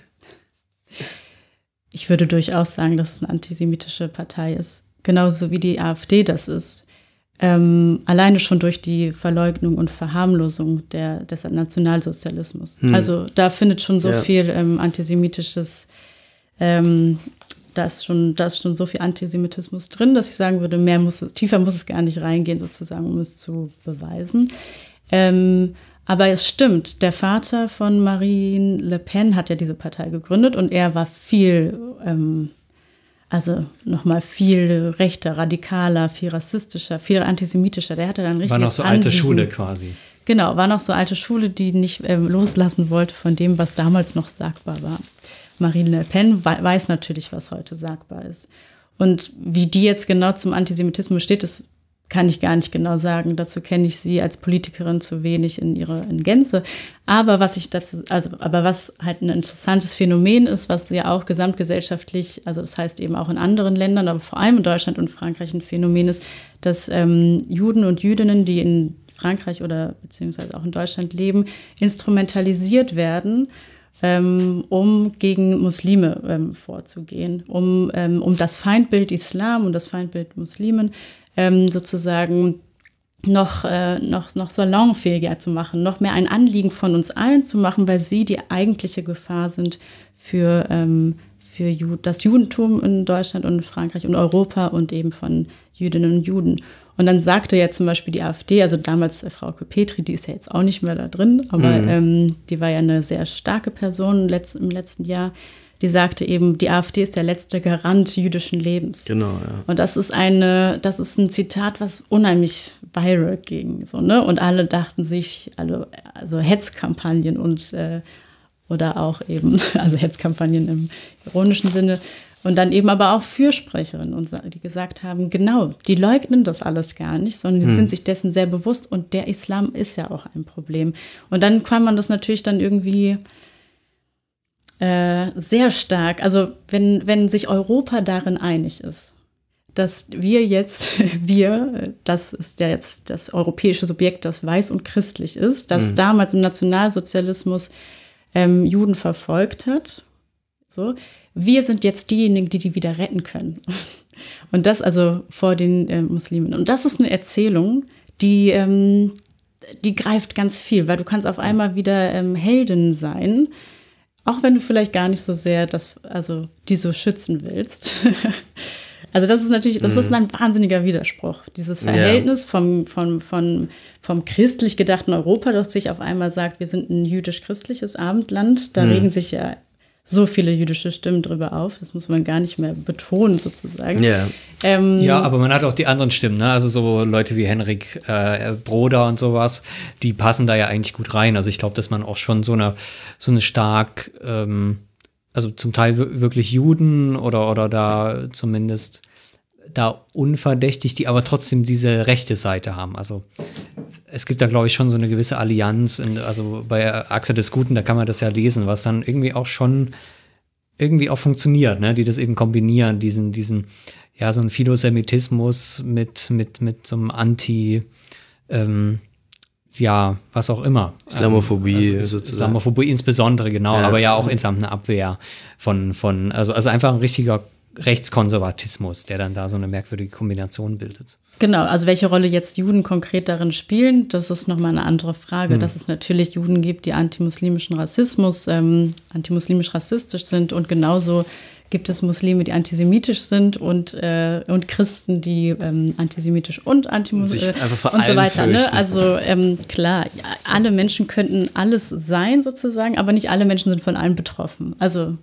Ich würde durchaus sagen, dass es eine antisemitische Partei ist. Genauso wie die AfD das ist. Ähm, alleine schon durch die Verleugnung und Verharmlosung der, des Nationalsozialismus. Hm. Also da findet schon so ja. viel ähm, antisemitisches, ähm, da, ist schon, da ist schon so viel Antisemitismus drin, dass ich sagen würde, mehr muss es, tiefer muss es gar nicht reingehen, sozusagen, um es zu beweisen. Ähm, aber es stimmt, der Vater von Marine Le Pen hat ja diese Partei gegründet und er war viel ähm, also nochmal viel rechter, radikaler, viel rassistischer, viel antisemitischer. Der hatte dann richtig. War noch so alte Schule quasi. Genau, war noch so alte Schule, die nicht ähm, loslassen wollte von dem, was damals noch sagbar war. Marine Le Pen weiß natürlich, was heute sagbar ist. Und wie die jetzt genau zum Antisemitismus steht, ist kann ich gar nicht genau sagen. Dazu kenne ich sie als Politikerin zu wenig in ihrer in Gänze. Aber was ich dazu, also, aber was halt ein interessantes Phänomen ist, was ja auch gesamtgesellschaftlich, also das heißt eben auch in anderen Ländern, aber vor allem in Deutschland und Frankreich ein Phänomen ist, dass ähm, Juden und Jüdinnen, die in Frankreich oder beziehungsweise auch in Deutschland leben, instrumentalisiert werden, ähm, um gegen Muslime ähm, vorzugehen, um, ähm, um das Feindbild Islam und das Feindbild Muslimen ähm, sozusagen noch, äh, noch, noch salonfähiger zu machen, noch mehr ein Anliegen von uns allen zu machen, weil sie die eigentliche Gefahr sind für, ähm, für Ju das Judentum in Deutschland und Frankreich und Europa und eben von Jüdinnen und Juden. Und dann sagte ja zum Beispiel die AfD, also damals äh, Frau Petri, die ist ja jetzt auch nicht mehr da drin, aber mhm. ähm, die war ja eine sehr starke Person im letzten Jahr, die sagte eben, die AfD ist der letzte Garant jüdischen Lebens. Genau, ja. Und das ist eine, das ist ein Zitat, was unheimlich viral ging, so, ne? Und alle dachten sich, alle, also Hetzkampagnen und äh, oder auch eben, also Hetzkampagnen im ironischen Sinne, und dann eben aber auch Fürsprecherinnen, und die gesagt haben, genau, die leugnen das alles gar nicht, sondern die hm. sind sich dessen sehr bewusst und der Islam ist ja auch ein Problem. Und dann kann man das natürlich dann irgendwie äh, sehr stark, also wenn, wenn sich Europa darin einig ist, dass wir jetzt, wir, das ist ja jetzt das europäische Subjekt, das weiß und christlich ist, das mhm. damals im Nationalsozialismus ähm, Juden verfolgt hat. So, wir sind jetzt diejenigen, die die wieder retten können. Und das also vor den äh, Muslimen. Und das ist eine Erzählung, die, ähm, die greift ganz viel, weil du kannst auf einmal wieder ähm, Heldin sein, auch wenn du vielleicht gar nicht so sehr das, also die so schützen willst. also das ist natürlich, das ist mhm. ein wahnsinniger Widerspruch. Dieses Verhältnis ja. vom, vom, vom, vom christlich gedachten Europa, das sich auf einmal sagt, wir sind ein jüdisch-christliches Abendland. Da mhm. regen sich ja so viele jüdische Stimmen drüber auf. Das muss man gar nicht mehr betonen, sozusagen. Yeah. Ähm, ja, aber man hat auch die anderen Stimmen, ne? Also so Leute wie Henrik äh, Broder und sowas, die passen da ja eigentlich gut rein. Also ich glaube, dass man auch schon so eine, so eine stark, ähm, also zum Teil wirklich Juden oder, oder da zumindest da unverdächtig, die aber trotzdem diese rechte Seite haben. Also es gibt da, glaube ich, schon so eine gewisse Allianz. In, also bei Achse des Guten, da kann man das ja lesen, was dann irgendwie auch schon irgendwie auch funktioniert, ne? die das eben kombinieren, diesen, diesen, ja, so ein Philosemitismus mit, mit, mit so einem Anti, ähm, ja, was auch immer. Islamophobie ähm, also sozusagen. Islamophobie insbesondere, genau, Ja. aber ja auch insgesamt eine Abwehr von, von also, also einfach ein richtiger Rechtskonservatismus, der dann da so eine merkwürdige Kombination bildet. Genau, also welche Rolle jetzt Juden konkret darin spielen, das ist nochmal eine andere Frage. Dass es natürlich Juden gibt, die antimuslimischen Rassismus, ähm, antimuslimisch rassistisch sind und genauso gibt es Muslime, die antisemitisch sind und, äh, und Christen, die ähm, antisemitisch und antimuslimisch einfach vor und so weiter. Ne? Also ähm, klar, ja, alle Menschen könnten alles sein sozusagen, aber nicht alle Menschen sind von allem betroffen. Also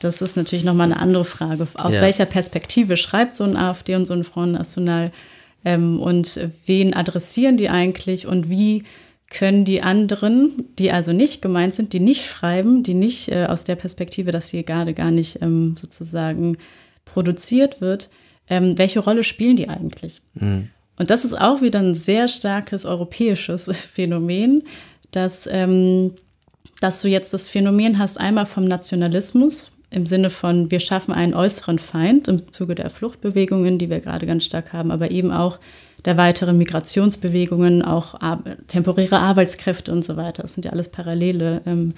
das ist natürlich nochmal eine andere Frage. Aus Ja. welcher Perspektive schreibt so ein AfD und so ein Front National ähm, und wen adressieren die eigentlich und wie können die anderen, die also nicht gemeint sind, die nicht schreiben, die nicht äh, aus der Perspektive, dass hier gerade gar nicht ähm, sozusagen produziert wird, ähm, welche Rolle spielen die eigentlich? Und das ist auch wieder ein sehr starkes europäisches Phänomen, dass, ähm, dass du jetzt das Phänomen hast, einmal vom Nationalismus im Sinne von, wir schaffen einen äußeren Feind im Zuge der Fluchtbewegungen, die wir gerade ganz stark haben, aber eben auch der weiteren Migrationsbewegungen, auch temporäre Arbeitskräfte und so weiter. Das sind ja alles parallele, ähm,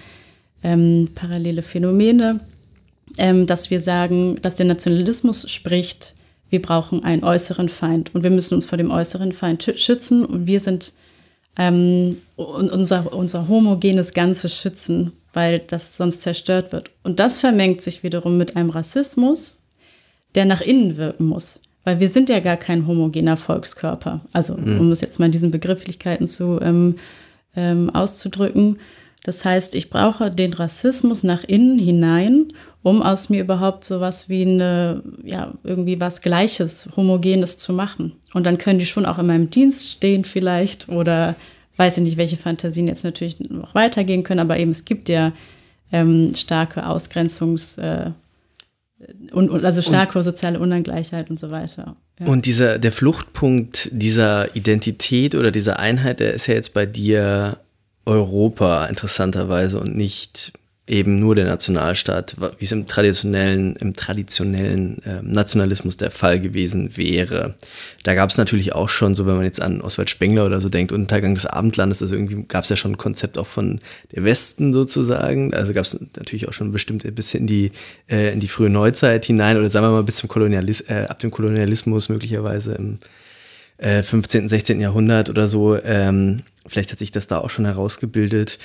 ähm, parallele Phänomene, ähm, dass wir sagen, dass der Nationalismus spricht, wir brauchen einen äußeren Feind. Und wir müssen uns vor dem äußeren Feind schü- schützen. Und wir sind ähm, und unser, unser homogenes Ganzes schützen, weil das sonst zerstört wird. Und das vermengt sich wiederum mit einem Rassismus, der nach innen wirken muss. Weil wir sind ja gar kein homogener Volkskörper. Also, um es jetzt mal in diesen Begrifflichkeiten zu ähm, ähm, auszudrücken. Das heißt, ich brauche den Rassismus nach innen hinein, um aus mir überhaupt sowas wie eine, ja, irgendwie was Gleiches, Homogenes zu machen. Und dann können die schon auch in meinem Dienst stehen vielleicht oder weiß ich nicht, welche Fantasien jetzt natürlich noch weitergehen können, aber eben es gibt ja ähm, starke Ausgrenzungs- äh, und, und also starke soziale Ungleichheit und so weiter. Ja. Und dieser, der Fluchtpunkt dieser Identität oder dieser Einheit, der ist ja jetzt bei dir Europa interessanterweise und nicht eben nur der Nationalstaat, wie es im traditionellen, im traditionellen äh, Nationalismus der Fall gewesen wäre. Da gab es natürlich auch schon, so wenn man jetzt an Oswald Spengler oder so denkt, Untergang des Abendlandes, also irgendwie gab es ja schon ein Konzept auch von der Westen sozusagen. Also gab es natürlich auch schon bestimmt bis in die, äh, in die frühe Neuzeit hinein oder sagen wir mal bis zum Kolonialismus, äh, ab dem Kolonialismus möglicherweise im äh, 15., 16. Jahrhundert oder so. Ähm, vielleicht hat sich das da auch schon herausgebildet.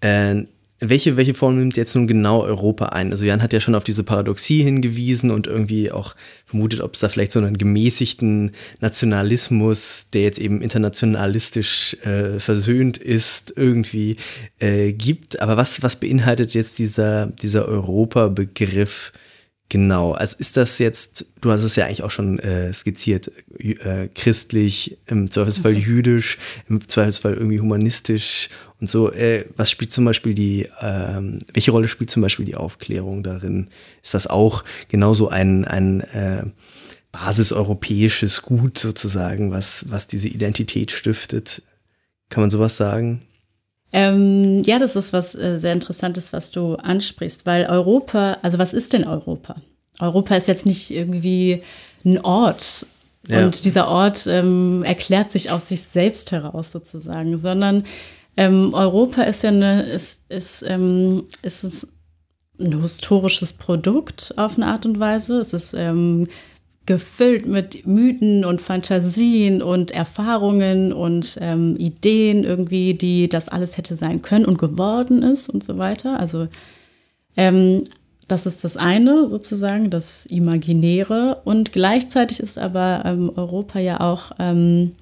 Äh, welche, welche Form nimmt jetzt nun genau Europa ein? Also Jan hat ja schon auf diese Paradoxie hingewiesen und irgendwie auch vermutet, ob es da vielleicht so einen gemäßigten Nationalismus, der jetzt eben internationalistisch äh, versöhnt ist, irgendwie äh, gibt. Aber was, was beinhaltet jetzt dieser, dieser Europa-Begriff? Genau, also ist das jetzt, du hast es ja eigentlich auch schon äh, skizziert, äh, christlich, im Zweifelsfall Also. jüdisch, im Zweifelsfall irgendwie humanistisch und so. Äh, was spielt zum Beispiel die, ähm, welche Rolle spielt zum Beispiel die Aufklärung darin? Ist das auch genauso ein, ein äh, basiseuropäisches Gut sozusagen, was, was diese Identität stiftet? Kann man sowas sagen? Ähm, ja, das ist was äh, sehr Interessantes, was du ansprichst, weil Europa, also was ist denn Europa? Europa ist jetzt nicht irgendwie ein Ort. Ja. Und dieser Ort ähm, erklärt sich aus sich selbst heraus sozusagen, sondern ähm, Europa ist ja eine, ist, ist, ähm, ist ein historisches Produkt auf eine Art und Weise. Es ist ähm, gefüllt mit Mythen und Fantasien und Erfahrungen und ähm, Ideen irgendwie, die das alles hätte sein können und geworden ist und so weiter. Also ähm, das ist das eine sozusagen, das Imaginäre. Und gleichzeitig ist aber ähm, Europa ja auch ähm,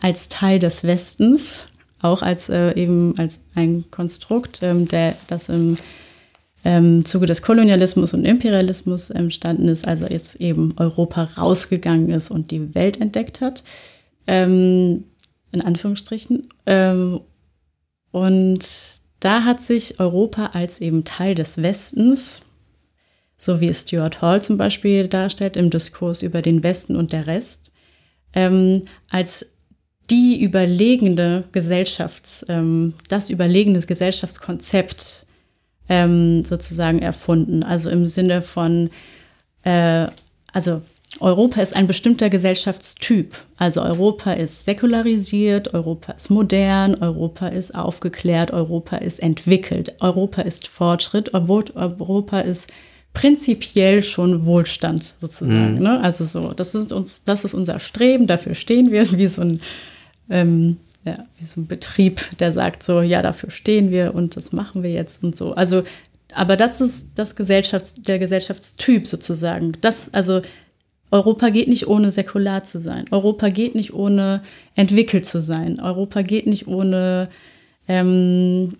als Teil des Westens, auch als äh, eben als ein Konstrukt, ähm, der das im ähm, Zuge des Kolonialismus und Imperialismus entstanden ist, also jetzt eben Europa rausgegangen ist und die Welt entdeckt hat, ähm, in Anführungsstrichen. Ähm, und da hat sich Europa als eben Teil des Westens so wie es Stuart Hall zum Beispiel darstellt im Diskurs über den Westen und der Rest, ähm, als die überlegene Gesellschafts, ähm, das überlegene Gesellschaftskonzept ähm, sozusagen erfunden. Also im Sinne von, äh, also Europa ist ein bestimmter Gesellschaftstyp. Also Europa ist säkularisiert, Europa ist modern, Europa ist aufgeklärt, Europa ist entwickelt, Europa ist Fortschritt, obwohl Europa ist prinzipiell schon Wohlstand sozusagen. Mhm. Ne? Also so, das ist uns, das ist unser Streben, dafür stehen wir, wie so ein ähm, ja, wie so ein Betrieb, der sagt so, ja, dafür stehen wir und das machen wir jetzt und so. Also, aber das ist das Gesellschafts-, der Gesellschaftstyp sozusagen. Das, also Europa geht nicht ohne säkular zu sein. Europa geht nicht ohne entwickelt zu sein. Europa geht nicht ohne, ähm,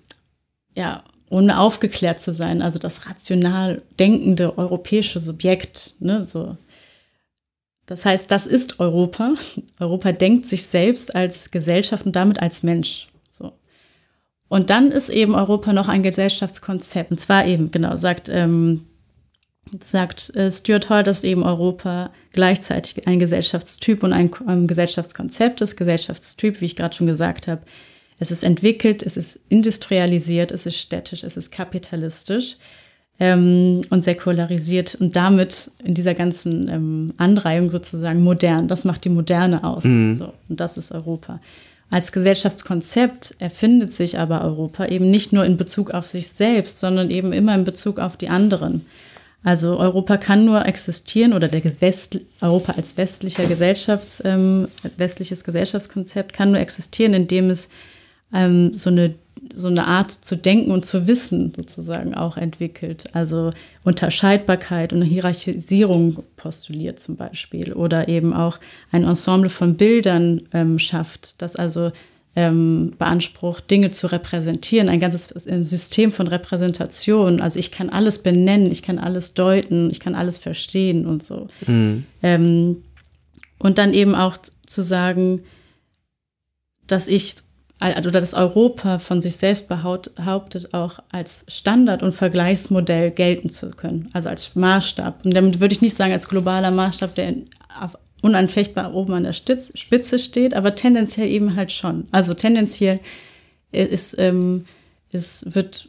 ja, ohne aufgeklärt zu sein. Also das rational denkende europäische Subjekt, ne, so das heißt, das ist Europa. Europa denkt sich selbst als Gesellschaft und damit als Mensch. So. Und dann ist eben Europa noch ein Gesellschaftskonzept. Und zwar eben, genau, sagt, ähm, sagt äh, Stuart Hall, dass eben Europa gleichzeitig ein Gesellschaftstyp und ein, ein Gesellschaftskonzept ist. Gesellschaftstyp, wie ich gerade schon gesagt habe. Es ist entwickelt, es ist industrialisiert, es ist städtisch, es ist kapitalistisch ähm, und säkularisiert und damit in dieser ganzen ähm, Anreihung sozusagen modern. Das macht die Moderne aus. Mhm. So, und das ist Europa. Als Gesellschaftskonzept erfindet sich aber Europa eben nicht nur in Bezug auf sich selbst, sondern eben immer in Bezug auf die anderen. Also Europa kann nur existieren oder der West, Europa als westlicher Gesellschafts, ähm, als westliches Gesellschaftskonzept kann nur existieren, indem es ähm, so eine so eine Art zu denken und zu wissen sozusagen auch entwickelt. Also Unterscheidbarkeit und Hierarchisierung postuliert zum Beispiel oder eben auch ein Ensemble von Bildern ähm, schafft, das also ähm, beansprucht, Dinge zu repräsentieren, ein ganzes System von Repräsentation. Also ich kann alles benennen, ich kann alles deuten, ich kann alles verstehen und so. Mhm. Ähm, und dann eben auch zu sagen, dass ich oder das Europa von sich selbst behauptet, auch als Standard und Vergleichsmodell gelten zu können, also als Maßstab. Und damit würde ich nicht sagen als globaler Maßstab, der unanfechtbar oben an der Spitze steht, aber tendenziell eben halt schon. Also tendenziell ist, ähm, ist, wird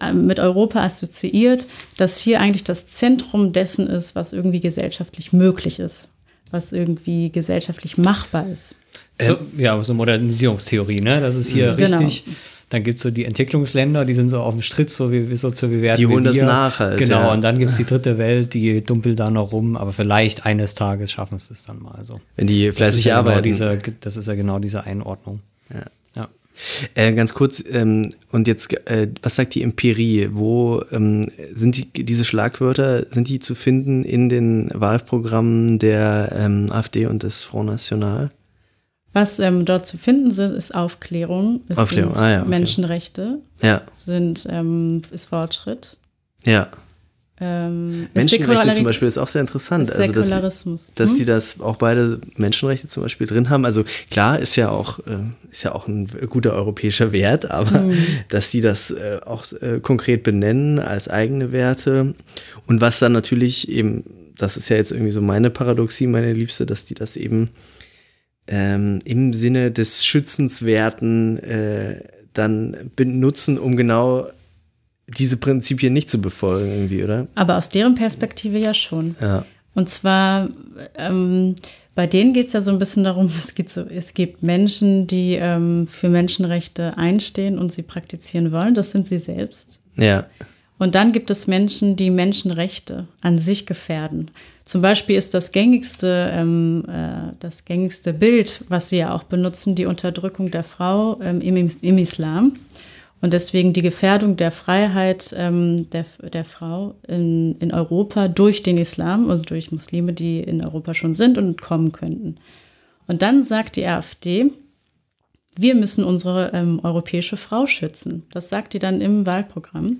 ähm, mit Europa assoziiert, dass hier eigentlich das Zentrum dessen ist, was irgendwie gesellschaftlich möglich ist, was irgendwie gesellschaftlich machbar ist. So, ja, so Modernisierungstheorie, ne? Das ist hier genau. richtig. Dann gibt es so die Entwicklungsländer, die sind so auf dem Schritt, so wie so zu bewerten. Die holen das nach halt. Genau, ja. und dann gibt es die dritte Welt, die dumpelt da noch rum, aber vielleicht eines Tages schaffen es das dann mal so. Wenn die fleißig ja genau arbeiten. Genau diese, das ist ja genau diese Einordnung. Ja. ja. Äh, ganz kurz, ähm, und jetzt, äh, was sagt die Empirie? Wo ähm, sind die, diese Schlagwörter, sind die zu finden in den Wahlprogrammen der ähm, AfD und des Front National? Was ähm, dort zu finden sind, ist Aufklärung, es Aufklärung. sind ah, ja, okay. Menschenrechte, ja. sind, ähm, ist Fortschritt. Ja. Ähm, Menschenrechte zum Beispiel ist auch sehr interessant. Also, dass, dass hm? die das auch beide Menschenrechte zum Beispiel drin haben. Also klar ist ja auch, äh, ist ja auch ein guter europäischer Wert, aber hm. dass die das äh, auch äh, konkret benennen als eigene Werte. Und was dann natürlich eben, das ist ja jetzt irgendwie so meine Paradoxie, meine Liebste, dass die das eben ähm, im Sinne des Schützenswerten äh, dann benutzen, um genau diese Prinzipien nicht zu befolgen, irgendwie, oder? Aber aus deren Perspektive ja schon. Ja. Und zwar, ähm, bei denen geht es ja so ein bisschen darum, es, geht so, es gibt Menschen, die ähm, für Menschenrechte einstehen und sie praktizieren wollen. Das sind sie selbst. Ja. Und dann gibt es Menschen, die Menschenrechte an sich gefährden. Zum Beispiel ist das gängigste, ähm, äh, das gängigste Bild, was sie ja auch benutzen, die Unterdrückung der Frau ähm, im, im, Islam. Und deswegen die Gefährdung der Freiheit ähm, der, der Frau in, in Europa durch den Islam, also durch Muslime, die in Europa schon sind und kommen könnten. Und dann sagt die AfD, wir müssen unsere ähm, europäische Frau schützen. Das sagt die dann im Wahlprogramm.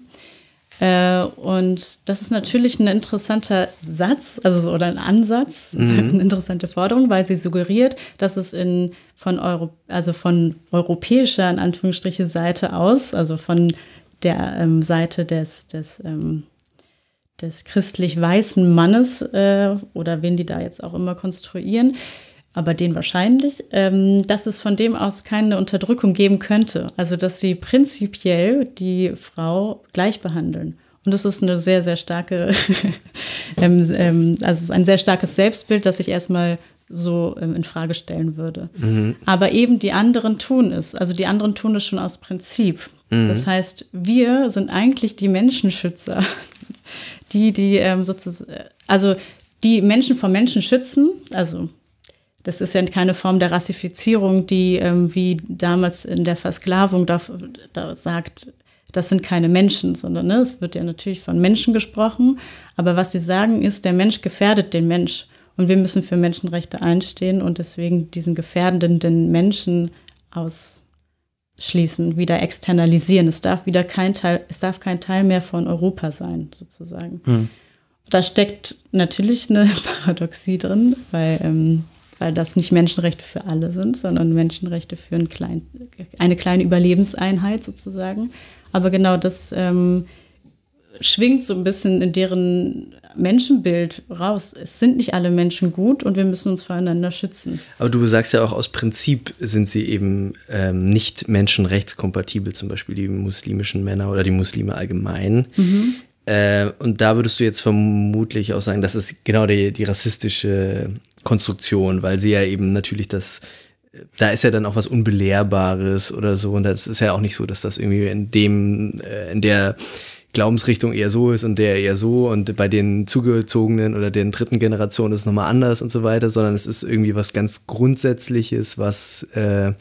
Äh, und das ist natürlich ein interessanter Satz, also oder ein Ansatz, mhm. eine interessante Forderung, weil sie suggeriert, dass es in von Euro, also von europäischer in Anführungsstriche Seite aus, also von der ähm, Seite des, des ähm, des christlich weißen Mannes äh, oder wen die da jetzt auch immer konstruieren, aber den wahrscheinlich, ähm, dass es von dem aus keine Unterdrückung geben könnte. Also dass sie prinzipiell die Frau gleich behandeln. Und das ist eine sehr, sehr starke, ähm, ähm, also es ist ein sehr starkes Selbstbild, das ich erstmal so in Frage stellen würde. Mhm. Aber eben die anderen tun es. Also die anderen tun es schon aus Prinzip. Mhm. Das heißt, wir sind eigentlich die Menschenschützer, die, die sozusagen, also die Menschen vor Menschen schützen, also das ist ja keine Form der Rassifizierung, die ähm, wie damals in der Versklavung da, da sagt, das sind keine Menschen, sondern ne, es wird ja natürlich von Menschen gesprochen. Aber was sie sagen ist, der Mensch gefährdet den Mensch. Und wir müssen für Menschenrechte einstehen und deswegen diesen gefährdenden Menschen ausschließen, wieder externalisieren. Es darf wieder kein Teil, es darf kein Teil mehr von Europa sein, sozusagen. Mhm. Da steckt natürlich eine Paradoxie drin, weil ähm, weil das nicht Menschenrechte für alle sind, sondern Menschenrechte für ein klein, eine kleine Überlebenseinheit sozusagen. Aber genau das ähm, schwingt so ein bisschen in deren Menschenbild raus. Es sind nicht alle Menschen gut und wir müssen uns voneinander schützen. Aber du sagst ja auch, aus Prinzip sind sie eben ähm, nicht menschenrechtskompatibel, zum Beispiel die muslimischen Männer oder die Muslime allgemein. Mhm. Äh, und da würdest du jetzt vermutlich auch sagen, das ist genau die, die rassistische Konstruktion, weil sie ja eben natürlich das, da ist ja dann auch was Unbelehrbares oder so. Und das ist ja auch nicht so, dass das irgendwie in dem, äh, in der Glaubensrichtung eher so ist und der eher so und bei den zugezogenen oder den dritten Generationen ist es nochmal anders und so weiter, sondern es ist irgendwie was ganz Grundsätzliches, was, äh,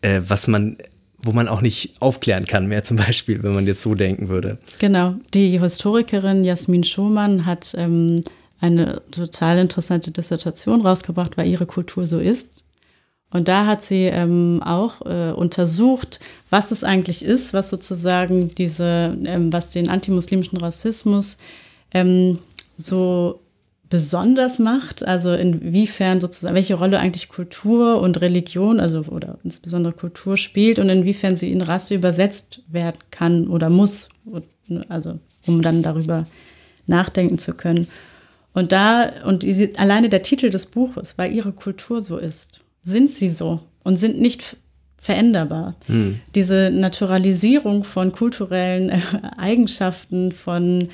äh, was man wo man auch nicht aufklären kann mehr zum Beispiel, wenn man jetzt so denken würde. Genau. Die Historikerin Jasmin Schumann hat ähm, eine total interessante Dissertation rausgebracht, weil ihre Kultur so ist. Und da hat sie ähm, auch äh, untersucht, was es eigentlich ist, was sozusagen diese, ähm, was den antimuslimischen Rassismus ähm, so besonders macht, also inwiefern sozusagen, welche Rolle eigentlich Kultur und Religion, also oder insbesondere Kultur spielt und inwiefern sie in Rasse übersetzt werden kann oder muss, also um dann darüber nachdenken zu können. Und da, und die, alleine der Titel des Buches, weil ihre Kultur so ist, sind sie so und sind nicht veränderbar. Hm. Diese Naturalisierung von kulturellen äh, Eigenschaften, von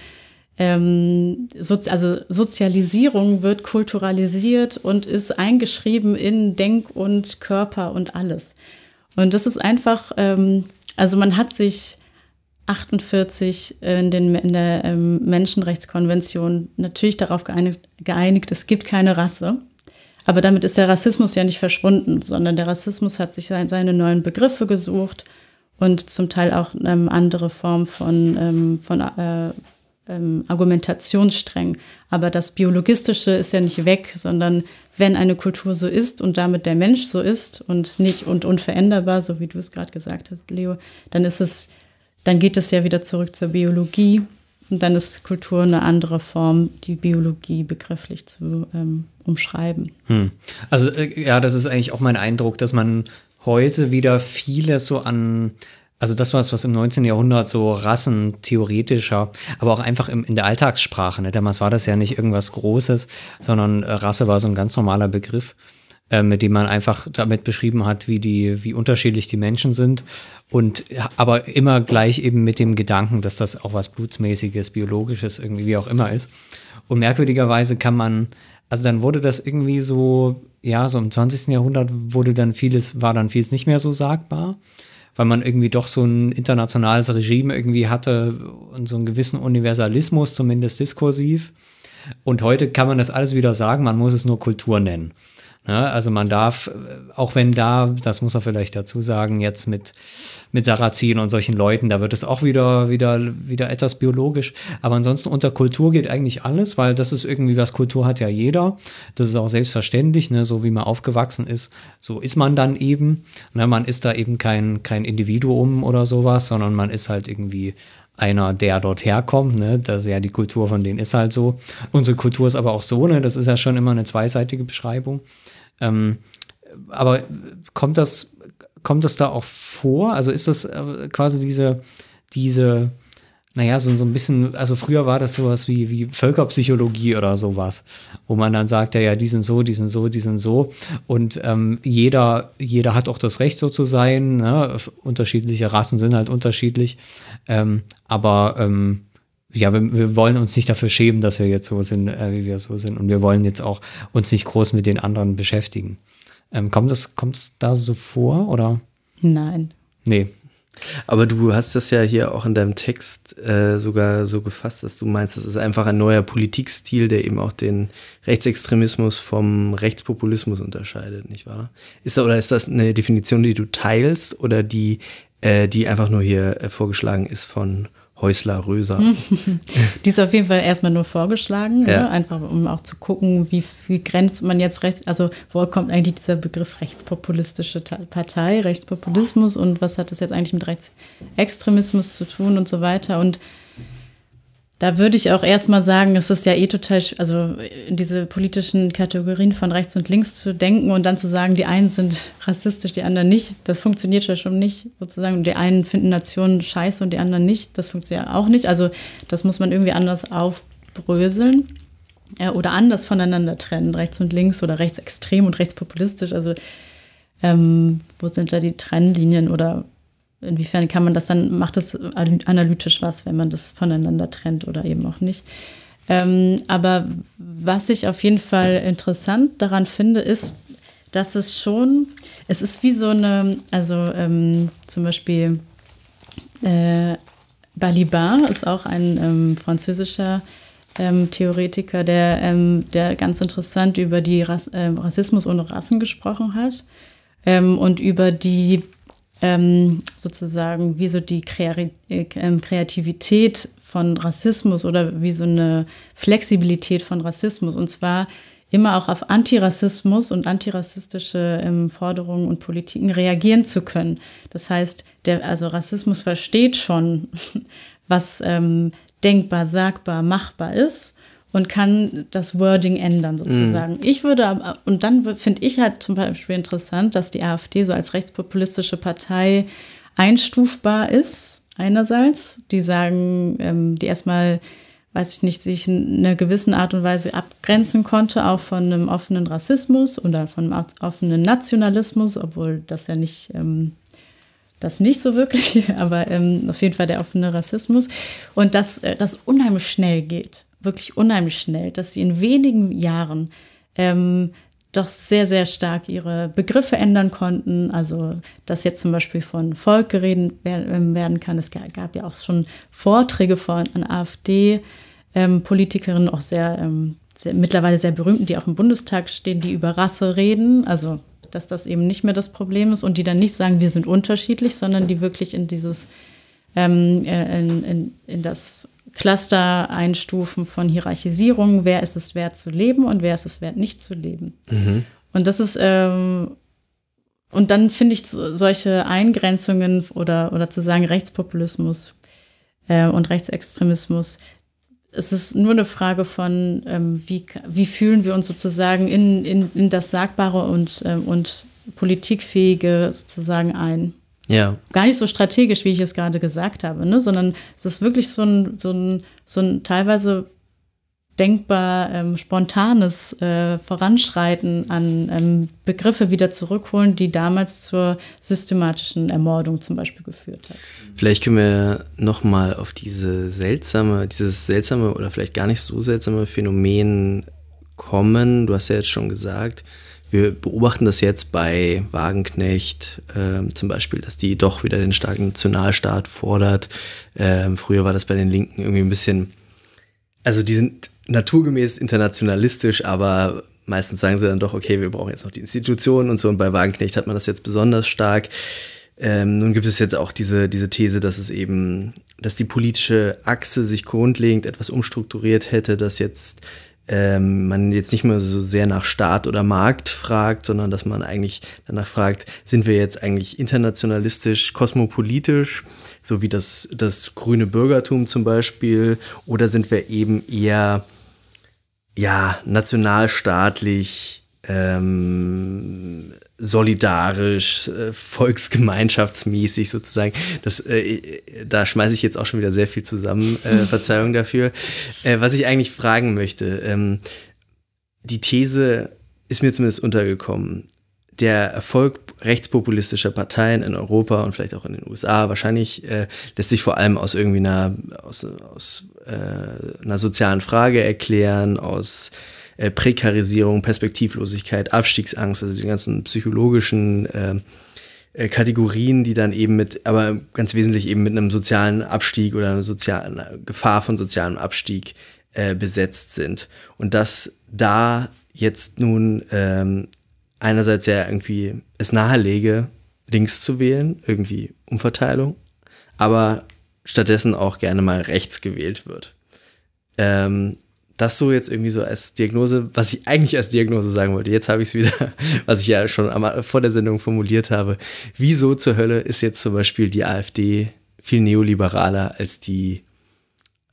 ähm, Sozi also Sozialisierung wird kulturalisiert und ist eingeschrieben in Denk und Körper und alles. Und das ist einfach, ähm, also man hat sich 48 in, den, in der ähm, Menschenrechtskonvention natürlich darauf geeinigt, geeinigt, es gibt keine Rasse. Aber damit ist der Rassismus ja nicht verschwunden, sondern der Rassismus hat sich seine neuen Begriffe gesucht und zum Teil auch ähm, andere Formen von, ähm, von äh, ähm, Argumentationssträngen. Aber das Biologistische ist ja nicht weg, sondern wenn eine Kultur so ist und damit der Mensch so ist und nicht und unveränderbar, so wie du es gerade gesagt hast, Leo, dann ist es dann geht es ja wieder zurück zur Biologie und dann ist Kultur eine andere Form, die Biologie begrifflich zu ähm, umschreiben. Hm. Also äh, ja, das ist eigentlich auch mein Eindruck, dass man heute wieder vieles so an also das war es, was im 19. Jahrhundert so rassentheoretischer, aber auch einfach im, in der Alltagssprache. Ne? Damals war das ja nicht irgendwas Großes, sondern äh, Rasse war so ein ganz normaler Begriff. Äh, mit dem man einfach damit beschrieben hat, wie die, wie unterschiedlich die Menschen sind. Und aber immer gleich eben mit dem Gedanken, dass das auch was Blutsmäßiges, Biologisches, irgendwie wie auch immer ist. Und merkwürdigerweise kann man, also dann wurde das irgendwie so, ja, so im 20. Jahrhundert wurde dann vieles, war dann vieles nicht mehr so sagbar weil man irgendwie doch so ein internationales Regime irgendwie hatte und so einen gewissen Universalismus, zumindest diskursiv. Und heute kann man das alles wieder sagen, man muss es nur Kultur nennen. Ja, also man darf, äh, auch wenn da, das muss er vielleicht dazu sagen, jetzt mit, mit Sarrazin und solchen Leuten, da wird es auch wieder, wieder, wieder etwas biologisch. Aber ansonsten unter Kultur geht eigentlich alles, weil das ist irgendwie, was Kultur hat ja jeder. Das ist auch selbstverständlich, ne? so wie man aufgewachsen ist, so ist man dann eben. Ne? Man ist da eben kein, kein Individuum oder sowas, sondern man ist halt irgendwie einer, der dort herkommt, ne, das ist ja die Kultur von denen ist halt so. Unsere Kultur ist aber auch so, ne, das ist ja schon immer eine zweiseitige Beschreibung. Ähm, aber kommt das, kommt das da auch vor? Also ist das äh, quasi diese, diese, naja, so, so ein bisschen, also früher war das sowas wie, wie Völkerpsychologie oder sowas, wo man dann sagt, ja, ja, die sind so, die sind so, die sind so. Und ähm, jeder, jeder hat auch das Recht, so zu sein. Ne? Unterschiedliche Rassen sind halt unterschiedlich. Ähm, aber ähm, ja, wir, wir wollen uns nicht dafür schämen, dass wir jetzt so sind, äh, wie wir so sind. Und wir wollen jetzt auch uns nicht groß mit den anderen beschäftigen. Ähm, kommt das, kommt es da so vor oder? Nein. Nee, Aber du hast das ja hier auch in deinem Text äh, sogar so gefasst, dass du meinst, es ist einfach ein neuer Politikstil, der eben auch den Rechtsextremismus vom Rechtspopulismus unterscheidet, nicht wahr? Ist da, oder ist das eine Definition, die du teilst oder die, äh, die einfach nur hier äh, vorgeschlagen ist von Häusler Röser? Die ist auf jeden Fall erstmal nur vorgeschlagen, Ja. ne? einfach um auch zu gucken, wie viel grenzt man jetzt rechts, also woher kommt eigentlich dieser Begriff rechtspopulistische Partei, Rechtspopulismus und was hat das jetzt eigentlich mit Rechtsextremismus zu tun und so weiter. Und da würde ich auch erstmal sagen, es ist ja eh total, also in diese politischen Kategorien von rechts und links zu denken und dann zu sagen, die einen sind rassistisch, die anderen nicht, das funktioniert ja schon nicht sozusagen. Und die einen finden Nationen scheiße und die anderen nicht, das funktioniert auch nicht. Also das muss man irgendwie anders aufbröseln äh, oder anders voneinander trennen, rechts und links oder rechtsextrem und rechtspopulistisch. Also ähm, wo sind da die Trennlinien oder inwiefern kann man das dann, macht das analytisch was, wenn man das voneinander trennt oder eben auch nicht. Ähm, aber was ich auf jeden Fall interessant daran finde, ist, dass es schon, es ist wie so eine, also ähm, zum Beispiel äh, Balibar ist auch ein ähm, französischer ähm, Theoretiker, der, ähm, der ganz interessant über die Rass, ähm, Rassismus ohne Rassen gesprochen hat ähm, und über die ähm, sozusagen wie so die äh, ähm, Kreativität von Rassismus oder wie so eine Flexibilität von Rassismus und zwar immer auch auf Antirassismus und antirassistische ähm, Forderungen und Politiken reagieren zu können. Das heißt, der, also Rassismus versteht schon, was ähm, denkbar, sagbar, machbar ist und kann das Wording ändern sozusagen. Ich würde aber, und dann finde ich halt zum Beispiel interessant, dass die AfD so als rechtspopulistische Partei einstufbar ist, einerseits. Die sagen, ähm, die erstmal, weiß ich nicht, sich in einer gewissen Art und Weise abgrenzen konnte, auch von einem offenen Rassismus oder von einem offenen Nationalismus, obwohl das ja nicht ähm, das nicht so wirklich, aber ähm, auf jeden Fall der offene Rassismus. Und dass äh, das unheimlich schnell geht, wirklich unheimlich schnell, dass sie in wenigen Jahren ähm, doch sehr, sehr stark ihre Begriffe ändern konnten. Also, dass jetzt zum Beispiel von Volk geredet wer- werden kann. Es ga- gab ja auch schon Vorträge von AfD-Politikerinnen, auch sehr, ähm, sehr, mittlerweile sehr berühmten, die auch im Bundestag stehen, die über Rasse reden. Also, dass das eben nicht mehr das Problem ist und die dann nicht sagen, wir sind unterschiedlich, sondern die wirklich in dieses, ähm, äh, in, in, in das Cluster einstufen von Hierarchisierung, wer ist es wert zu leben und wer ist es wert nicht zu leben. Und das ist, ähm, und dann finde ich so, solche Eingrenzungen oder, oder zu sagen Rechtspopulismus äh, und Rechtsextremismus, es ist nur eine Frage von, ähm, wie, wie fühlen wir uns sozusagen in, in, in das Sagbare und, ähm, und Politikfähige sozusagen ein Ja. gar nicht so strategisch, wie ich es gerade gesagt habe, ne? sondern es ist wirklich so ein, so ein, so ein teilweise denkbar ähm, spontanes äh, Voranschreiten an ähm, Begriffe wieder zurückholen, die damals zur systematischen Ermordung zum Beispiel geführt hat. Vielleicht können wir nochmal auf diese seltsame, dieses seltsame oder vielleicht gar nicht so seltsame Phänomen kommen. Du hast ja jetzt schon gesagt, wir beobachten das jetzt bei Wagenknecht ähm, zum Beispiel, dass die doch wieder den starken Nationalstaat fordert. Ähm, früher war das bei den Linken irgendwie ein bisschen, also die sind naturgemäß internationalistisch, aber meistens sagen sie dann doch, okay, wir brauchen jetzt noch die Institutionen und so. Und bei Wagenknecht hat man das jetzt besonders stark. Ähm, nun gibt es jetzt auch diese, diese These, dass es eben, dass die politische Achse sich grundlegend etwas umstrukturiert hätte, dass jetzt ähm, man jetzt nicht mehr so sehr nach Staat oder Markt fragt, sondern dass man eigentlich danach fragt, sind wir jetzt eigentlich internationalistisch, kosmopolitisch, so wie das, das grüne Bürgertum zum Beispiel, oder sind wir eben eher ja, nationalstaatlich ähm, solidarisch, äh, volksgemeinschaftsmäßig sozusagen. Das, äh, da schmeiße ich jetzt auch schon wieder sehr viel zusammen. Äh, Verzeihung dafür. Äh, was ich eigentlich fragen möchte, ähm, die These ist mir zumindest untergekommen. Der Erfolg rechtspopulistischer Parteien in Europa und vielleicht auch in den USA wahrscheinlich äh, lässt sich vor allem aus irgendwie einer, aus, aus äh, einer sozialen Frage erklären, aus äh, Prekarisierung, Perspektivlosigkeit, Abstiegsangst, also die ganzen psychologischen äh, äh, Kategorien, die dann eben mit, aber ganz wesentlich eben mit einem sozialen Abstieg oder einer sozialen Gefahr von sozialem Abstieg äh, besetzt sind. Und dass da jetzt nun ähm, einerseits ja irgendwie es nahelege, links zu wählen, irgendwie Umverteilung, aber stattdessen auch gerne mal rechts gewählt wird. Ähm, das so jetzt irgendwie so als Diagnose, was ich eigentlich als Diagnose sagen wollte. Jetzt habe ich es wieder, was ich ja schon am, vor der Sendung formuliert habe. Wieso zur Hölle ist jetzt zum Beispiel die AfD viel neoliberaler als die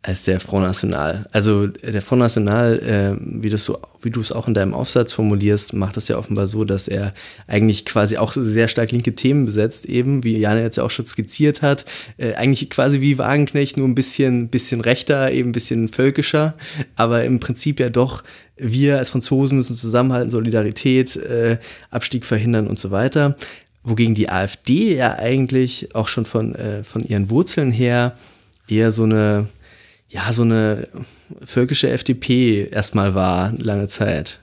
als der Front National. Also der Front National, äh, wie, das so, wie du es auch in deinem Aufsatz formulierst, macht das ja offenbar so, dass er eigentlich quasi auch sehr stark linke Themen besetzt, eben, wie Jana jetzt ja auch schon skizziert hat. Äh, eigentlich quasi wie Wagenknecht, nur ein bisschen, bisschen rechter, eben ein bisschen völkischer, aber im Prinzip ja doch, wir als Franzosen müssen zusammenhalten, Solidarität, äh, Abstieg verhindern und so weiter. Wogegen die AfD ja eigentlich auch schon von, äh, von ihren Wurzeln her eher so eine ja, so eine völkische FDP erstmal war, lange Zeit.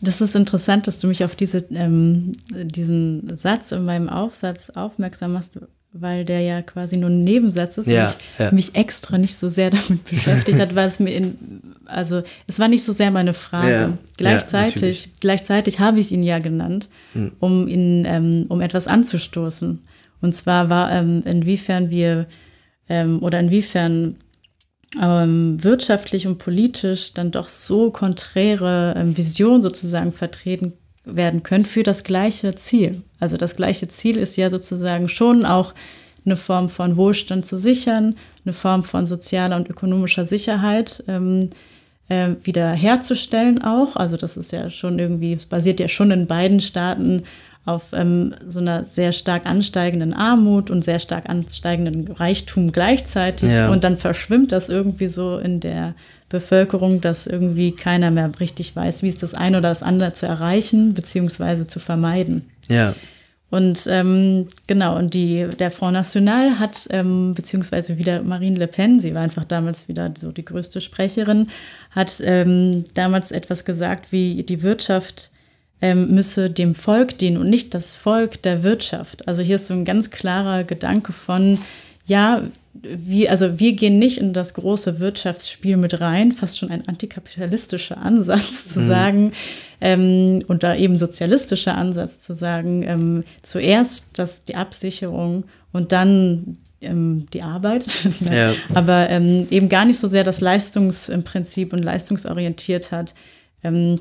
Das ist interessant, dass du mich auf diese, ähm, diesen Satz in meinem Aufsatz aufmerksam machst, weil der ja quasi nur ein Nebensatz ist ja, und ich ja. mich extra nicht so sehr damit beschäftigt hat, weil es mir in, also es war nicht so sehr meine Frage. Ja, gleichzeitig, gleichzeitig habe ich ihn ja genannt, Hm. um ihn, ähm, um etwas anzustoßen. Und zwar war, ähm, inwiefern wir ähm, oder inwiefern ähm, wirtschaftlich und politisch dann doch so konträre ähm, Visionen sozusagen vertreten werden können für das gleiche Ziel. Also das gleiche Ziel ist ja sozusagen schon auch eine Form von Wohlstand zu sichern, eine Form von sozialer und ökonomischer Sicherheit ähm, äh, wiederherzustellen auch. Also das ist ja schon irgendwie, es basiert ja schon in beiden Staaten auf ähm, so einer sehr stark ansteigenden Armut und sehr stark ansteigenden Reichtum gleichzeitig. Ja. Und dann verschwimmt das irgendwie so in der Bevölkerung, dass irgendwie keiner mehr richtig weiß, wie es das eine oder das andere zu erreichen beziehungsweise zu vermeiden. Ja. Und ähm, genau, und die, der Front National hat, ähm, beziehungsweise wieder Marine Le Pen, sie war einfach damals wieder so die größte Sprecherin, hat ähm, damals etwas gesagt, wie die Wirtschaft ähm, müsse dem Volk dienen und nicht das Volk der Wirtschaft. Also hier ist so ein ganz klarer Gedanke von, ja, wir, also wir gehen nicht in das große Wirtschaftsspiel mit rein, fast schon ein antikapitalistischer Ansatz zu sagen ähm, und da eben sozialistischer Ansatz zu sagen, ähm, zuerst das, die Absicherung und dann ähm, die Arbeit, Ja. aber ähm, eben gar nicht so sehr das Leistungsprinzip und leistungsorientiert hat, ähm,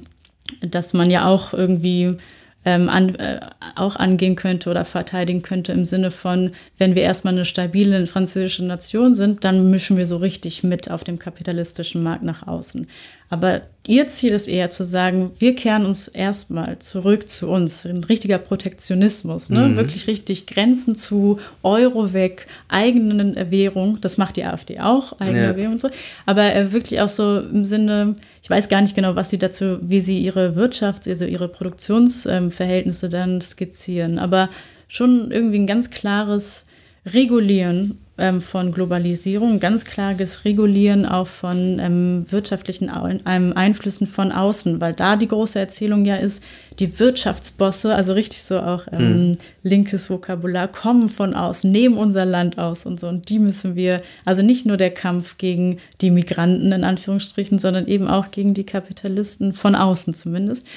dass man ja auch irgendwie ähm, an, äh, auch angehen könnte oder verteidigen könnte im Sinne von, wenn wir erstmal eine stabile französische Nation sind, dann mischen wir so richtig mit auf dem kapitalistischen Markt nach außen. Aber ihr Ziel ist eher zu sagen, wir kehren uns erstmal zurück zu uns. Ein richtiger Protektionismus, ne? wirklich richtig Grenzen zu Euro weg, eigenen Währung. Das macht die AfD auch, eigene Ja. Währung und so. Aber äh, wirklich auch so im Sinne, ich weiß gar nicht genau, was sie dazu, wie sie ihre Wirtschafts-, also ihre Produktionsverhältnisse dann skizzieren. Aber schon irgendwie ein ganz klares Regulieren ähm, von Globalisierung, ganz klares Regulieren auch von ähm, wirtschaftlichen ähm, Einflüssen von außen, weil da die große Erzählung ja ist, die Wirtschaftsbosse, also richtig so auch ähm, linkes Vokabular, kommen von außen, nehmen unser Land aus und so. Und die müssen wir, also nicht nur der Kampf gegen die Migranten in Anführungsstrichen, sondern eben auch gegen die Kapitalisten von außen zumindest.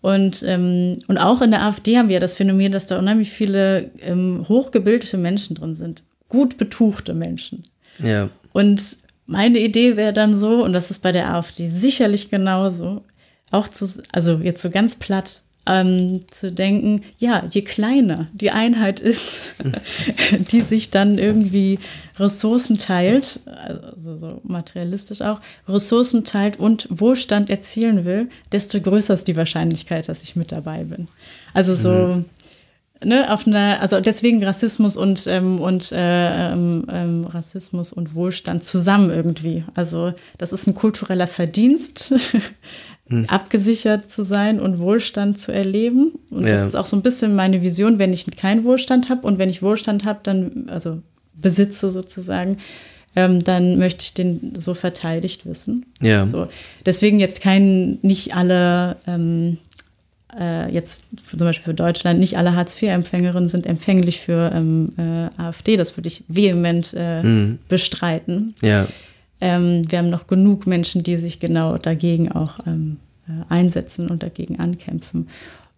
Und, ähm, und auch in der AfD haben wir das Phänomen, dass da unheimlich viele ähm, hochgebildete Menschen drin sind. Gut betuchte Menschen. Ja. Und meine Idee wäre dann so, und das ist bei der AfD sicherlich genauso, auch zu, also jetzt so ganz platt, ähm, zu denken, ja, je kleiner die Einheit ist, die sich dann irgendwie Ressourcen teilt, also so materialistisch auch, Ressourcen teilt und Wohlstand erzielen will, desto größer ist die Wahrscheinlichkeit, dass ich mit dabei bin. Also so, mhm. Ne, auf einer, also deswegen Rassismus und, ähm, und äh, ähm, ähm, Rassismus und Wohlstand zusammen irgendwie. Also das ist ein kultureller Verdienst, hm. abgesichert zu sein und Wohlstand zu erleben. Und ja. das ist auch so ein bisschen meine Vision, wenn ich keinen Wohlstand habe und wenn ich Wohlstand habe, dann, also besitze sozusagen, ähm, dann möchte ich den so verteidigt wissen. Ja. So. Deswegen jetzt kein, nicht alle, ähm, äh, jetzt zum Beispiel für Deutschland, nicht alle Hartz-IV-Empfängerinnen sind empfänglich für ähm, äh, AfD. Das würde ich vehement äh, mhm. bestreiten. Ja. Ähm, wir haben noch genug Menschen, die sich genau dagegen auch ähm, äh, einsetzen und dagegen ankämpfen.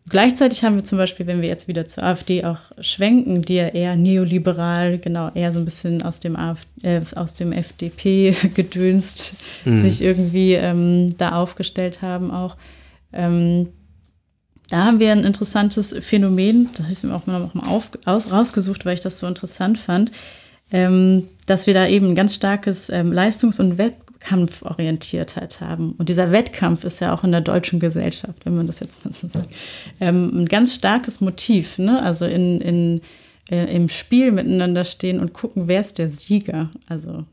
Gleichzeitig haben wir zum Beispiel, wenn wir jetzt wieder zur AfD auch schwenken, die ja eher neoliberal, genau, eher so ein bisschen aus dem, AfD, äh, aus dem FDP gedönst mhm. sich irgendwie ähm, da aufgestellt haben auch. Ähm, da haben wir ein interessantes Phänomen, da habe ich mir auch mal, rausgesucht, weil ich das so interessant fand ähm, dass wir da eben ein ganz starkes ähm, Leistungs- und Wettkampforientiertheit haben. Und dieser Wettkampf ist ja auch in der deutschen Gesellschaft, wenn man das jetzt mal so sagt, ähm, ein ganz starkes Motiv. Ne? Also in, in, äh, im Spiel miteinander stehen und gucken, wer ist der Sieger. Also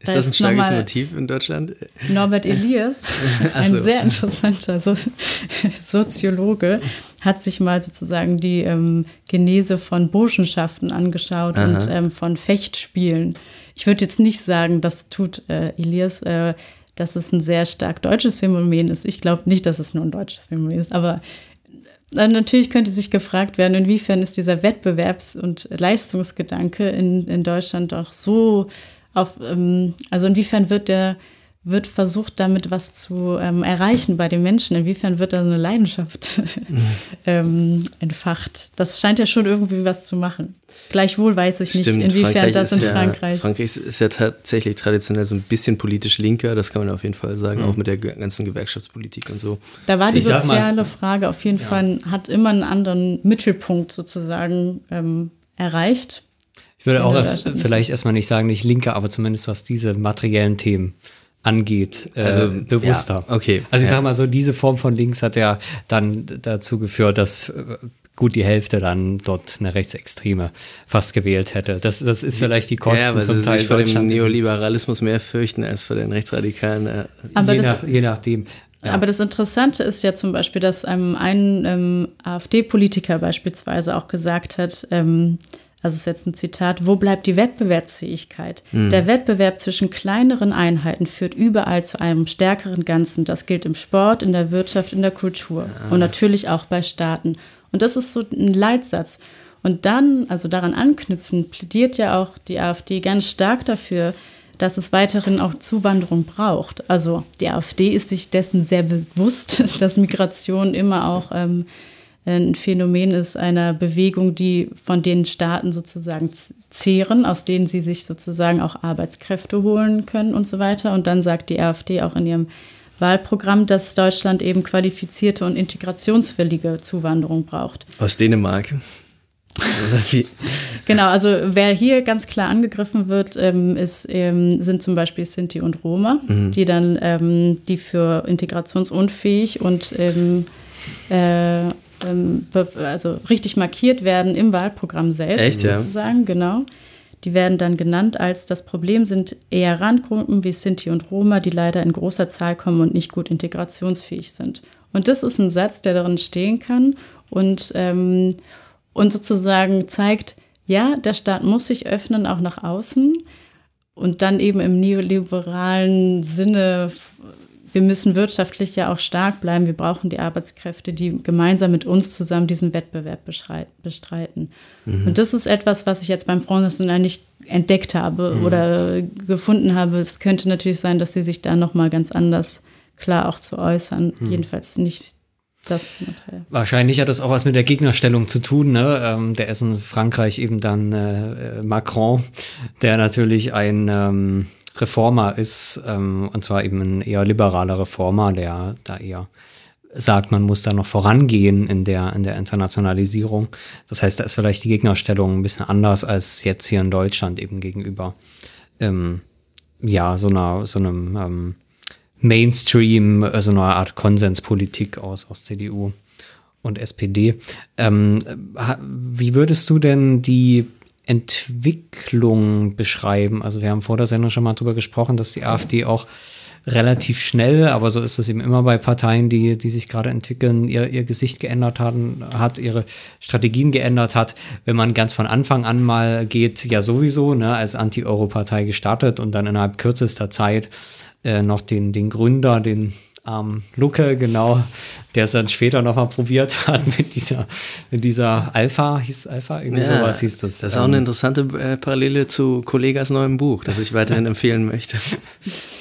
ist da das ein starkes Motiv in Deutschland? Norbert Elias, ein so. sehr interessanter so Soziologe, hat sich mal sozusagen die ähm, Genese von Burschenschaften angeschaut Aha. und ähm, von Fechtspielen. Ich würde jetzt nicht sagen, das tut äh, Elias, äh, dass es ein sehr stark deutsches Phänomen ist. Ich glaube nicht, dass es nur ein deutsches Phänomen ist, aber äh, Natürlich könnte sich gefragt werden, inwiefern ist dieser Wettbewerbs- und Leistungsgedanke in, in Deutschland doch so auf, ähm, also inwiefern wird der, wird versucht, damit was zu ähm, erreichen bei den Menschen? Inwiefern wird da so eine Leidenschaft ähm, entfacht? Das scheint ja schon irgendwie was zu machen. Gleichwohl weiß ich Stimmt, nicht, inwiefern Frankreich das in ja, Frankreich. Frankreich ist ja tatsächlich traditionell so ein bisschen politisch linker, das kann man auf jeden Fall sagen, mhm. auch mit der ganzen Gewerkschaftspolitik und so. Da war die ich soziale Frage auf jeden ja. Fall, hat immer einen anderen Mittelpunkt sozusagen ähm, erreicht ich würde auch erst, vielleicht erstmal nicht sagen, nicht linker, aber zumindest was diese materiellen Themen angeht, äh, also, bewusster. Ja, okay. Also ich ja. sage mal so, diese Form von links hat ja dann dazu geführt, dass äh, gut die Hälfte dann dort eine Rechtsextreme fast gewählt hätte. Das, das ist vielleicht die Kosten ja, weil zum sie Teil. Sich vor dem Neoliberalismus mehr fürchten als vor den Rechtsradikalen. Äh, aber je, das, nach, je nachdem. Ja. Aber das Interessante ist ja zum Beispiel, dass einem ein ähm, AfD-Politiker beispielsweise auch gesagt hat, ähm, also ist jetzt ein Zitat, wo bleibt die Wettbewerbsfähigkeit? Mhm. Der Wettbewerb zwischen kleineren Einheiten führt überall zu einem stärkeren Ganzen. Das gilt im Sport, in der Wirtschaft, in der Kultur ja. und natürlich auch bei Staaten. Und das ist so ein Leitsatz. Und dann, also daran anknüpfen, plädiert ja auch die AfD ganz stark dafür, dass es weiterhin auch Zuwanderung braucht. Also die AfD ist sich dessen sehr bewusst, dass Migration immer auch ähm, ein Phänomen ist einer Bewegung, die von den Staaten sozusagen zehren, aus denen sie sich sozusagen auch Arbeitskräfte holen können und so weiter. Und dann sagt die AfD auch in ihrem Wahlprogramm, dass Deutschland eben qualifizierte und integrationswillige Zuwanderung braucht. Aus Dänemark. genau, also wer hier ganz klar angegriffen wird, ähm, ist, ähm, sind zum Beispiel Sinti und Roma, mhm. die dann, ähm, die für integrationsunfähig und ähm, äh, ähm, also richtig markiert werden im Wahlprogramm selbst Echt, sozusagen, ja? genau. Die werden dann genannt als das Problem sind eher Randgruppen wie Sinti und Roma, die leider in großer Zahl kommen und nicht gut integrationsfähig sind. Und das ist ein Satz, der darin stehen kann und, ähm, und sozusagen zeigt, ja, der Staat muss sich öffnen, auch nach außen. Und dann eben im neoliberalen Sinne wir müssen wirtschaftlich ja auch stark bleiben. Wir brauchen die Arbeitskräfte, die gemeinsam mit uns zusammen diesen Wettbewerb bestreiten. Mhm. Und das ist etwas, was ich jetzt beim Front National nicht entdeckt habe mhm. oder gefunden habe. Es könnte natürlich sein, dass sie sich da nochmal ganz anders klar auch zu äußern. Mhm. Jedenfalls nicht das. Wahrscheinlich hat das auch was mit der Gegnerstellung zu tun. Ne? Ähm, der ist in Frankreich eben dann äh, Macron, der natürlich ein ähm, Reformer ist, ähm, und zwar eben ein eher liberaler Reformer, der da eher sagt, man muss da noch vorangehen in der, in der Internationalisierung. Das heißt, da ist vielleicht die Gegnerstellung ein bisschen anders als jetzt hier in Deutschland eben gegenüber, ähm, ja, so einer, so einem ähm, Mainstream, äh, so einer Art Konsenspolitik aus, aus CDU und SPD. Ähm, wie würdest du denn die Entwicklung beschreiben? Also wir haben vor der Sendung schon mal drüber gesprochen, dass die AfD auch relativ schnell, aber so ist es eben immer bei Parteien, die, die sich gerade entwickeln, ihr, ihr Gesicht geändert haben, hat, ihre Strategien geändert hat. Wenn man ganz von Anfang an mal geht, ja sowieso, ne, als Anti-Euro-Partei gestartet und dann innerhalb kürzester Zeit äh, noch den, den Gründer, den ähm, Lucke, genau, der es dann später nochmal probiert hat mit dieser, mit dieser Alpha, hieß Alpha, irgendwie ja, sowas hieß das. Das ist auch eine ähm, interessante äh, Parallele zu Kollegas neuem Buch, das ich weiterhin empfehlen möchte.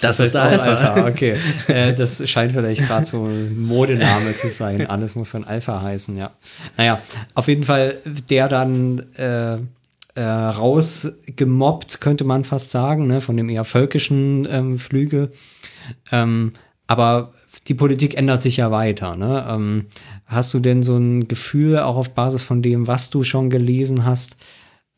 Das, das ist Alpha. Alpha. okay. äh, das scheint vielleicht gerade so ein Modename zu sein. Alles muss dann Alpha heißen, ja. Naja, auf jeden Fall, der dann äh, äh, rausgemobbt, könnte man fast sagen, ne, von dem eher völkischen ähm, Flügel. Ähm, aber die Politik ändert sich ja weiter. Ne? Ähm, hast du denn so ein Gefühl, auch auf Basis von dem, was du schon gelesen hast,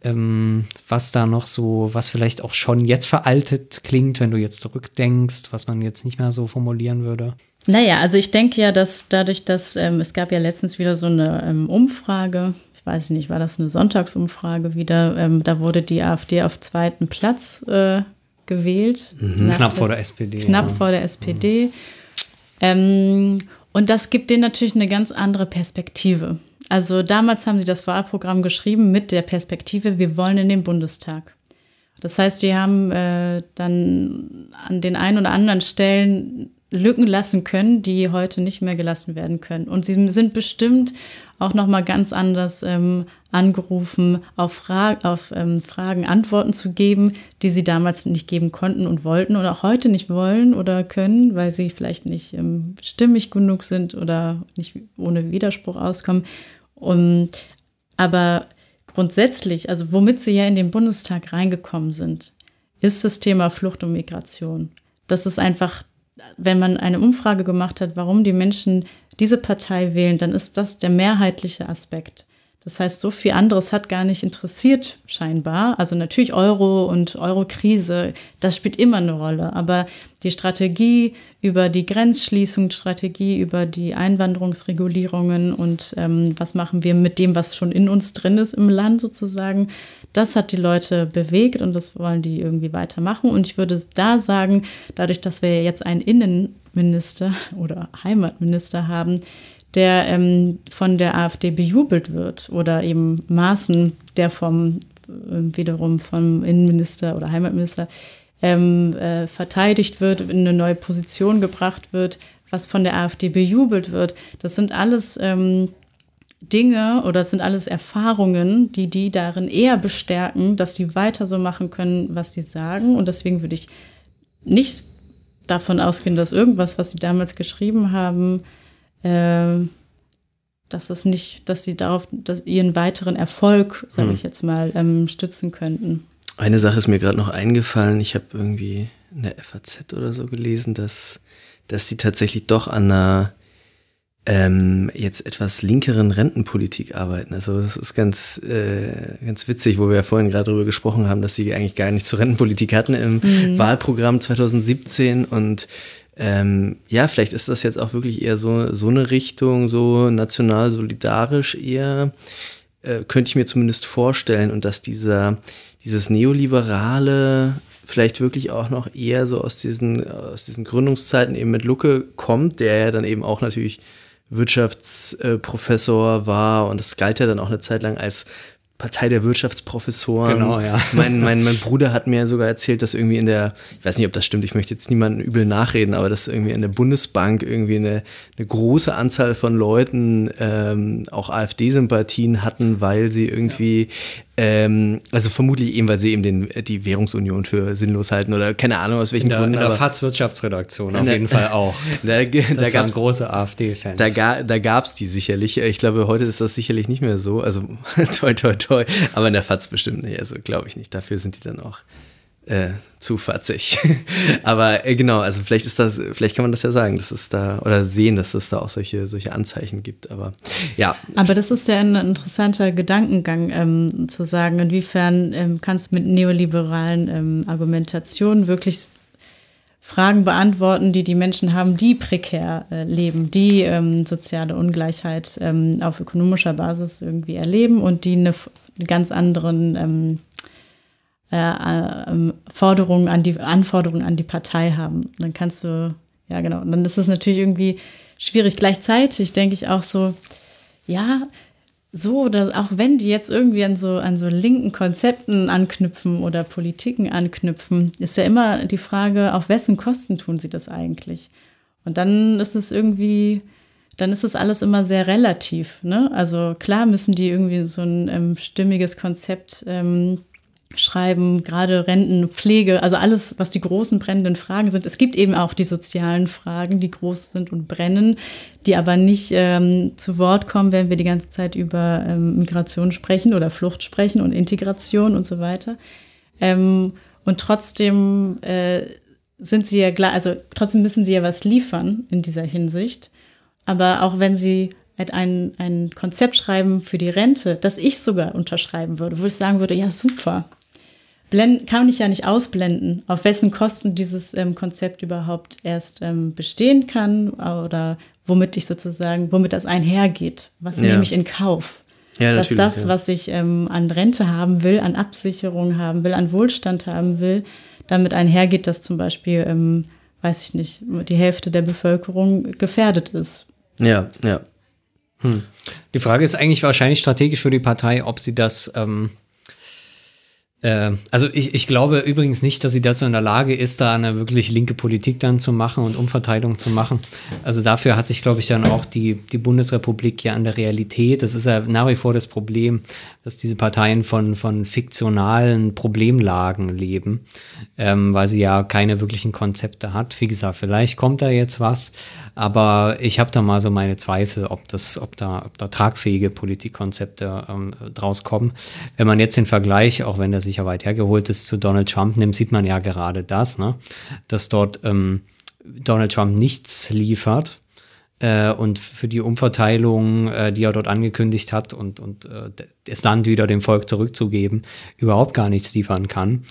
ähm, was da noch so, was vielleicht auch schon jetzt veraltet klingt, wenn du jetzt zurückdenkst, was man jetzt nicht mehr so formulieren würde? Naja, also ich denke ja, dass dadurch, dass ähm, es gab ja letztens wieder so eine ähm, Umfrage, ich weiß nicht, war das eine Sonntagsumfrage wieder, ähm, da wurde die AfD auf zweiten Platz äh, gewählt. Mhm. Knapp vor der SPD. Knapp ja. vor der SPD. Mhm. Ähm, und das gibt denen natürlich eine ganz andere Perspektive. Also damals haben sie das Wahlprogramm geschrieben mit der Perspektive, wir wollen in den Bundestag. Das heißt, die haben äh, dann an den einen oder anderen Stellen Lücken lassen können, die heute nicht mehr gelassen werden können. Und sie sind bestimmt auch noch mal ganz anders ähm, angerufen, auf, Fra auf ähm, Fragen Antworten zu geben, die sie damals nicht geben konnten und wollten und auch heute nicht wollen oder können, weil sie vielleicht nicht ähm, stimmig genug sind oder nicht ohne Widerspruch auskommen. Und, aber grundsätzlich, also womit sie ja in den Bundestag reingekommen sind, ist das Thema Flucht und Migration. Das ist einfach wenn man eine Umfrage gemacht hat, warum die Menschen diese Partei wählen, dann ist das der mehrheitliche Aspekt. Das heißt, so viel anderes hat gar nicht interessiert, scheinbar. Also natürlich Euro und Euro-Krise, das spielt immer eine Rolle. Aber die Strategie über die Grenzschließung, Strategie über die Einwanderungsregulierungen und ähm, was machen wir mit dem, was schon in uns drin ist im Land sozusagen, das hat die Leute bewegt und das wollen die irgendwie weitermachen. Und ich würde da sagen, dadurch, dass wir jetzt einen Innenminister oder Heimatminister haben, der ähm, von der AfD bejubelt wird oder eben Maaßen, der vom äh, wiederum vom Innenminister oder Heimatminister ähm, äh, verteidigt wird, in eine neue Position gebracht wird, was von der AfD bejubelt wird. Das sind alles ähm, Dinge oder das sind alles Erfahrungen, die die darin eher bestärken, dass sie weiter so machen können, was sie sagen. Und deswegen würde ich nicht davon ausgehen, dass irgendwas, was sie damals geschrieben haben, äh, dass es nicht, dass sie darauf, dass ihren weiteren Erfolg, sage hm. ich jetzt mal, ähm, stützen könnten. Eine Sache ist mir gerade noch eingefallen. Ich habe irgendwie in der FAZ oder so gelesen, dass, dass die tatsächlich doch an einer ähm, jetzt etwas linkeren Rentenpolitik arbeiten. Also das ist ganz, äh, ganz witzig, wo wir ja vorhin gerade darüber gesprochen haben, dass sie eigentlich gar nicht zur Rentenpolitik hatten im mhm. Wahlprogramm 2017 und ähm, ja, vielleicht ist das jetzt auch wirklich eher so, so eine Richtung, so national solidarisch eher, äh, könnte ich mir zumindest vorstellen. Und dass dieser, dieses neoliberale vielleicht wirklich auch noch eher so aus diesen, aus diesen Gründungszeiten eben mit Lucke kommt, der ja dann eben auch natürlich Wirtschaftsprofessor war und das galt ja dann auch eine Zeit lang als Partei der Wirtschaftsprofessoren. Genau, ja. Mein, mein, mein Bruder hat mir sogar erzählt, dass irgendwie in der, ich weiß nicht, ob das stimmt, ich möchte jetzt niemanden übel nachreden, aber dass irgendwie in der Bundesbank irgendwie eine, eine große Anzahl von Leuten ähm, auch AfD-Sympathien hatten, weil sie irgendwie ähm, also vermutlich eben, weil sie eben den, die Währungsunion für sinnlos halten oder keine Ahnung aus welchen in der, Gründen. In der FAZ-Wirtschaftsredaktion auf jeden Fall auch. Da, da gab es große AfD-Fans. Da, ga, da gab es die sicherlich. Ich glaube, heute ist das sicherlich nicht mehr so. Also toi, toi, toi. Aber in der FAZ bestimmt nicht. Also glaube ich nicht. Dafür sind die dann auch äh, zu fatzig. Aber äh, genau, also vielleicht ist das, vielleicht kann man das ja sagen, dass es da oder sehen, dass es da auch solche, solche Anzeichen gibt. Aber ja. Aber das ist ja ein interessanter Gedankengang, ähm, zu sagen, inwiefern ähm, kannst du mit neoliberalen ähm, Argumentationen wirklich Fragen beantworten, die die Menschen haben, die prekär äh, leben, die ähm, soziale Ungleichheit ähm, auf ökonomischer Basis irgendwie erleben und die eine, ganz anderen ähm, äh, äh, Forderungen an die Anforderungen an die Partei haben. Dann kannst du, ja genau, und dann ist es natürlich irgendwie schwierig. Gleichzeitig denke ich auch so, ja, so, dass auch wenn die jetzt irgendwie an so, an so linken Konzepten anknüpfen oder Politiken anknüpfen, ist ja immer die Frage, auf wessen Kosten tun sie das eigentlich? Und dann ist es irgendwie, dann ist es alles immer sehr relativ. Ne? Also klar müssen die irgendwie so ein ähm, stimmiges Konzept ähm, schreiben, gerade Renten, Pflege, also alles, was die großen brennenden Fragen sind. Es gibt eben auch die sozialen Fragen, die groß sind und brennen, die aber nicht ähm, zu Wort kommen, wenn wir die ganze Zeit über ähm, Migration sprechen oder Flucht sprechen und Integration und so weiter. Ähm, und trotzdem äh, sind sie ja klar, also trotzdem müssen sie ja was liefern in dieser Hinsicht. Aber auch wenn sie ein, ein Konzept schreiben für die Rente, das ich sogar unterschreiben würde, wo ich sagen würde, ja super, blend, kann ich ja nicht ausblenden, auf wessen Kosten dieses ähm, Konzept überhaupt erst ähm, bestehen kann oder womit ich sozusagen, womit das einhergeht. Was ja. nehme ich in Kauf? Ja, Dass das, ja. was ich ähm, an Rente haben will, an Absicherung haben will, an Wohlstand haben will, damit einhergeht, dass zum Beispiel, ähm, weiß ich nicht, die Hälfte der Bevölkerung gefährdet ist. Ja, ja. Hm. Die Frage ist eigentlich wahrscheinlich strategisch für die Partei, ob sie das ähm, äh, also ich, ich glaube übrigens nicht, dass sie dazu in der Lage ist, da eine wirklich linke Politik dann zu machen und Umverteilung zu machen. Also dafür hat sich, glaube ich, dann auch die, die Bundesrepublik ja an der Realität, das ist ja nach wie vor das Problem, dass diese Parteien von, von fiktionalen Problemlagen leben, ähm, weil sie ja keine wirklichen Konzepte hat. Wie gesagt, vielleicht kommt da jetzt was, aber ich habe da mal so meine Zweifel, ob das, ob da, ob da tragfähige Politikkonzepte ähm, draus kommen. Wenn man jetzt den Vergleich, auch wenn der sicher weit hergeholt ist, zu Donald Trump nimmt, sieht man ja gerade das, ne? dass dort ähm, Donald Trump nichts liefert äh, und für die Umverteilung, äh, die er dort angekündigt hat und, und äh, das Land wieder dem Volk zurückzugeben, überhaupt gar nichts liefern kann.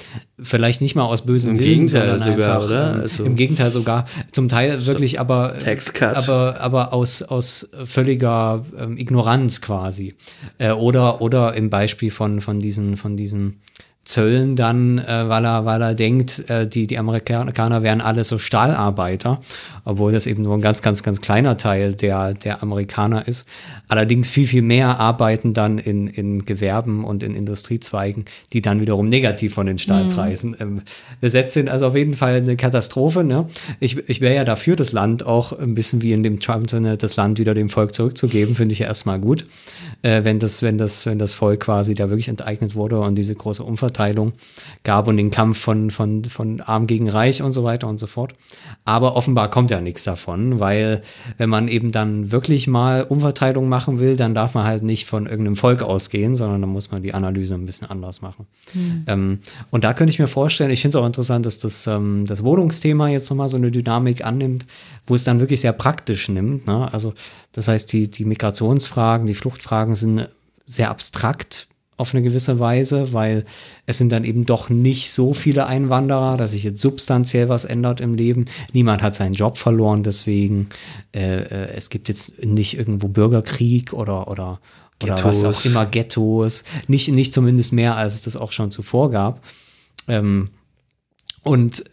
Vielleicht nicht mal aus bösem Im Willen, Gegenteil sogar, einfach, oder? Ähm, also Im Gegenteil sogar, zum Teil wirklich aber, Taxcut. aber, aber aus, aus völliger ähm, Ignoranz quasi. Äh, oder, oder im Beispiel von, von diesen, von diesen Zöllen dann, äh, weil er, weil er denkt, äh, die, die Amerikaner wären alle so Stahlarbeiter, obwohl das eben nur ein ganz, ganz, ganz kleiner Teil der, der Amerikaner ist. Allerdings viel, viel mehr arbeiten dann in, in Gewerben und in Industriezweigen, die dann wiederum negativ von den Stahlpreisen mhm. ähm, besetzt sind. Also auf jeden Fall eine Katastrophe. Ne? Ich, ich wäre ja dafür, das Land auch ein bisschen wie in dem Trump-Sinne, das Land wieder dem Volk zurückzugeben, finde ich ja erstmal gut, äh, wenn, das, wenn, das, wenn das Volk quasi da wirklich enteignet wurde und diese große Umverteilung Umverteilung gab und den Kampf von, von, von Arm gegen Reich und so weiter und so fort. Aber offenbar kommt ja nichts davon, weil wenn man eben dann wirklich mal Umverteilung machen will, dann darf man halt nicht von irgendeinem Volk ausgehen, sondern dann muss man die Analyse ein bisschen anders machen. Mhm. Ähm, und da könnte ich mir vorstellen, ich finde es auch interessant, dass das, ähm, das Wohnungsthema jetzt nochmal so eine Dynamik annimmt, wo es dann wirklich sehr praktisch nimmt. Ne? Also das heißt, die, die Migrationsfragen, die Fluchtfragen sind sehr abstrakt auf eine gewisse Weise, weil es sind dann eben doch nicht so viele Einwanderer, dass sich jetzt substanziell was ändert im Leben. Niemand hat seinen Job verloren, deswegen äh, äh es gibt jetzt nicht irgendwo Bürgerkrieg oder oder oder was auch immer Ghettos, nicht nicht zumindest mehr als es das auch schon zuvor gab. Ähm, und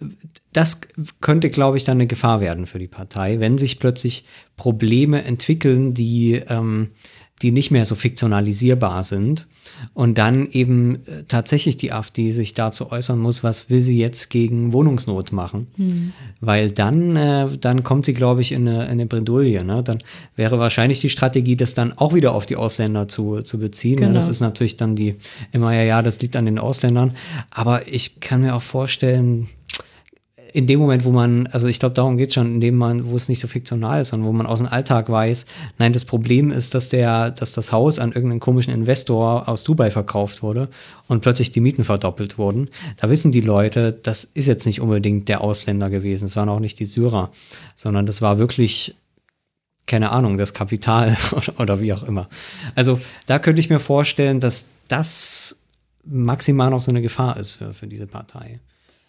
das könnte, glaube ich, dann eine Gefahr werden für die Partei, wenn sich plötzlich Probleme entwickeln, die ähm, die nicht mehr so fiktionalisierbar sind. Und dann eben äh, tatsächlich die AfD sich dazu äußern muss, was will sie jetzt gegen Wohnungsnot machen. Mhm. Weil dann, äh, dann kommt sie, glaube ich, in eine, in eine Bredouille. Ne? Dann wäre wahrscheinlich die Strategie, das dann auch wieder auf die Ausländer zu, zu beziehen. Genau. Ja, das ist natürlich dann die, immer ja, ja, das liegt an den Ausländern. Aber ich kann mir auch vorstellen, in dem Moment, wo man, also ich glaube, darum geht es schon, in dem man, wo es nicht so fiktional ist, sondern wo man aus dem Alltag weiß, nein, das Problem ist, dass der, dass das Haus an irgendeinen komischen Investor aus Dubai verkauft wurde und plötzlich die Mieten verdoppelt wurden. Da wissen die Leute, das ist jetzt nicht unbedingt der Ausländer gewesen, es waren auch nicht die Syrer, sondern das war wirklich keine Ahnung, das Kapital oder wie auch immer. Also da könnte ich mir vorstellen, dass das maximal noch so eine Gefahr ist für, für diese Partei.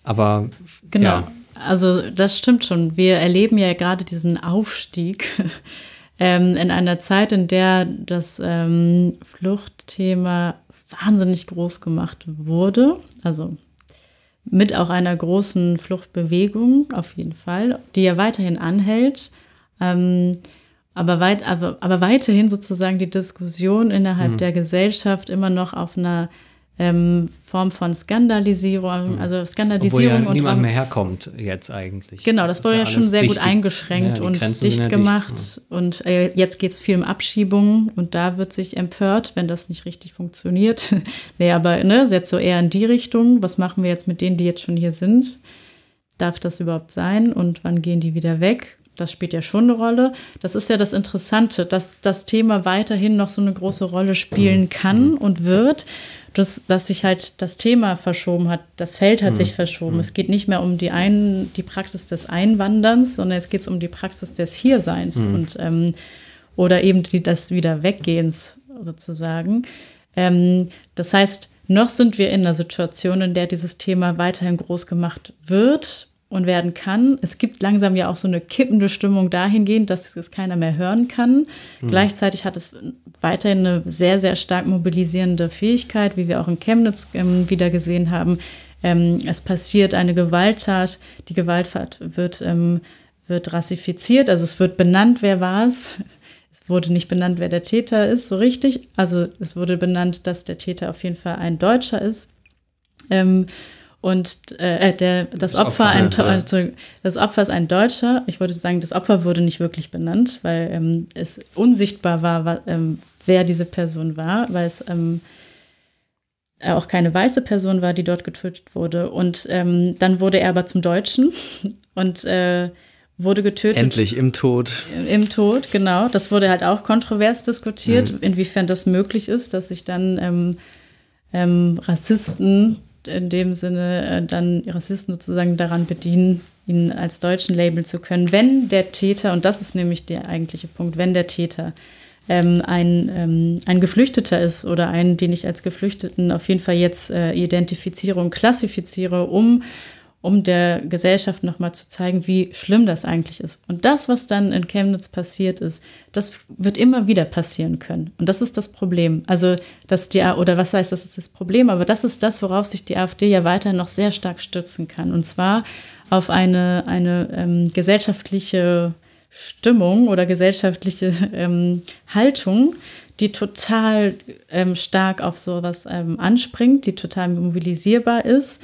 Aber genau. Ja. Also das stimmt schon. Wir erleben ja gerade diesen Aufstieg ähm, in einer Zeit, in der das ähm, Fluchtthema wahnsinnig groß gemacht wurde. Also mit auch einer großen Fluchtbewegung auf jeden Fall, die ja weiterhin anhält. Ähm, aber, weit, aber, aber weiterhin sozusagen die Diskussion innerhalb Mhm. der Gesellschaft immer noch auf einer ähm, Form von Skandalisierung, also Obwohl Skandalisierung ja und niemand mehr herkommt jetzt eigentlich. Genau, das, ist wurde ja schon sehr gut dicht- eingeschränkt Ja, und dicht ja gemacht. Und äh, jetzt geht es viel um Abschiebungen und da wird sich empört, wenn das nicht richtig funktioniert. Wäre aber ne, jetzt so eher in die Richtung. Was machen wir jetzt mit denen, die jetzt schon hier sind? Darf das überhaupt sein und wann gehen die wieder weg? Das spielt ja schon eine Rolle. Das ist ja das Interessante, dass das Thema weiterhin noch so eine große Rolle spielen kann und wird. Dass, dass sich halt das Thema verschoben hat, das Feld hat sich verschoben. Es geht nicht mehr um die, Ein die Praxis des Einwanderns, sondern jetzt geht es um die Praxis des Hierseins und ähm, oder eben die, des Wiederweggehens sozusagen. Ähm, das heißt, noch sind wir in einer Situation, in der dieses Thema weiterhin groß gemacht wird und werden kann. Es gibt langsam ja auch so eine kippende Stimmung dahingehend, dass es keiner mehr hören kann. Gleichzeitig hat es weiterhin eine sehr, sehr stark mobilisierende Fähigkeit, wie wir auch in Chemnitz ähm, wieder gesehen haben. Ähm, es passiert eine Gewalttat, die Gewalttat wird, ähm, wird rassifiziert, also es wird benannt, wer war es. Es wurde nicht benannt, wer der Täter ist, so richtig. Also es wurde benannt, dass der Täter auf jeden Fall ein Deutscher ist. Ähm, und äh, der, das, Opfer, Opfer, ein, ja, also das Opfer ist ein Deutscher. Ich wollte sagen, das Opfer wurde nicht wirklich benannt, weil ähm, es unsichtbar war, wa, ähm, wer diese Person war, weil es ähm, auch keine weiße Person war, die dort getötet wurde. Und ähm, dann wurde er aber zum Deutschen und äh, wurde getötet. Endlich im Tod. Im Tod, genau. Das wurde halt auch kontrovers diskutiert, inwiefern das möglich ist, dass sich dann ähm, ähm, Rassisten in dem Sinne äh, dann Rassisten sozusagen daran bedienen, ihn als Deutschen labeln zu können, wenn der Täter, und das ist nämlich der eigentliche Punkt, wenn der Täter ähm, ein, ähm, ein Geflüchteter ist oder einen, den ich als Geflüchteten auf jeden Fall jetzt äh, identifiziere und klassifiziere, um um der Gesellschaft nochmal zu zeigen, wie schlimm das eigentlich ist. Und das, was dann in Chemnitz passiert ist, das wird immer wieder passieren können. Und das ist das Problem. Also, dass die, oder was heißt, das ist das Problem, aber das ist das, worauf sich die AfD ja weiter noch sehr stark stützen kann. Und zwar auf eine, eine ähm, gesellschaftliche Stimmung oder gesellschaftliche ähm, Haltung, die total ähm, stark auf sowas ähm, anspringt, die total mobilisierbar ist.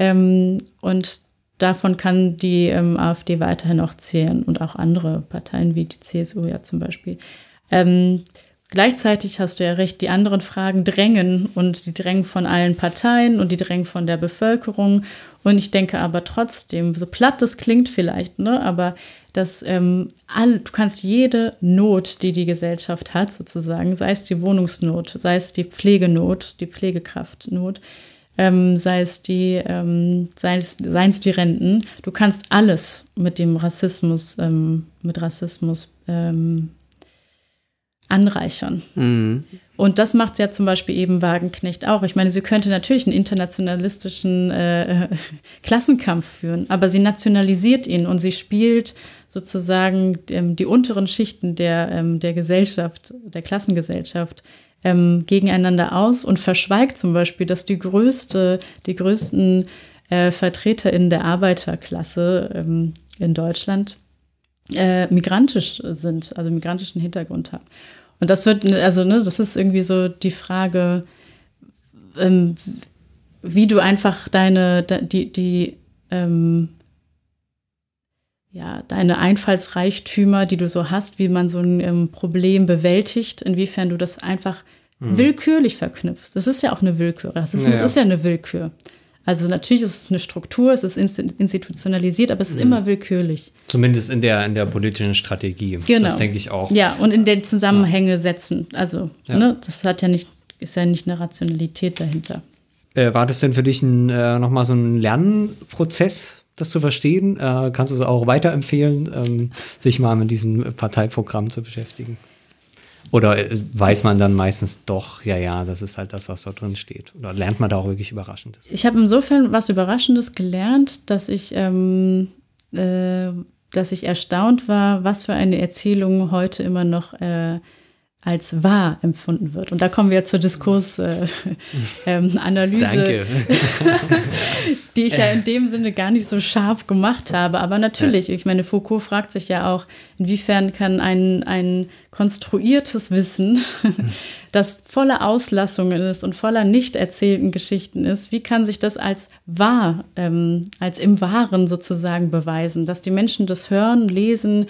Ähm, und davon kann die ähm, AfD weiterhin auch zählen und auch andere Parteien wie die CSU ja zum Beispiel. Ähm, gleichzeitig hast du ja recht, die anderen Fragen drängen und die drängen von allen Parteien und die drängen von der Bevölkerung. Und ich denke aber trotzdem, so platt das klingt vielleicht, ne, aber dass ähm, all, du kannst jede Not, die die Gesellschaft hat, sozusagen, sei es die Wohnungsnot, sei es die Pflegenot, die Pflegekraftnot, ähm, sei es die, ähm, sei es, seien es die Renten. Du kannst alles mit dem Rassismus, ähm, mit Rassismus ähm, anreichern. Und das macht ja zum Beispiel eben Wagenknecht auch. Ich meine, sie könnte natürlich einen internationalistischen äh, Klassenkampf führen, aber sie nationalisiert ihn und sie spielt sozusagen ähm, die unteren Schichten der, ähm, der Gesellschaft, der Klassengesellschaft ähm, gegeneinander aus und verschweigt zum Beispiel, dass die größte, die größten äh, VertreterInnen der Arbeiterklasse ähm, in Deutschland äh, migrantisch sind, also migrantischen Hintergrund haben. Und das wird, also, ne, das ist irgendwie so die Frage, ähm, wie du einfach deine, de, die, die, ähm, ja, deine Einfallsreichtümer, die du so hast, wie man so ein ähm, Problem bewältigt, inwiefern du das einfach willkürlich verknüpfst. Das ist ja auch eine Willkür. Rassismus Ja, ja. ist ja eine Willkür. Also natürlich ist es eine Struktur, es ist institutionalisiert, aber es ist mhm. immer willkürlich. Zumindest in der, in der politischen Strategie. Genau. Das denke ich auch. Ja, und in den Zusammenhänge setzen. Also, ja. ne, das hat ja nicht, ist ja nicht eine Rationalität dahinter. Äh, war das denn für dich ein, äh, nochmal so ein Lernprozess, das zu verstehen? Äh, kannst du es auch weiterempfehlen, ähm, sich mal mit diesem Parteiprogramm zu beschäftigen? Oder äh, weiß man dann meistens doch, ja, ja, das ist halt das, was da drin steht? Oder lernt man da auch wirklich Überraschendes? Ich habe insofern was Überraschendes gelernt, dass ich, ähm, äh, dass ich erstaunt war, was für eine Erzählung heute immer noch äh, als wahr empfunden wird. Und da kommen wir zur Diskursanalyse, äh, ähm, die ich ja in dem Sinne gar nicht so scharf gemacht habe. Aber natürlich, ich meine, Foucault fragt sich ja auch, inwiefern kann ein, ein konstruiertes Wissen, das voller Auslassungen ist und voller nicht erzählten Geschichten ist, wie kann sich das als wahr, ähm, als im Wahren sozusagen beweisen, dass die Menschen das hören, lesen,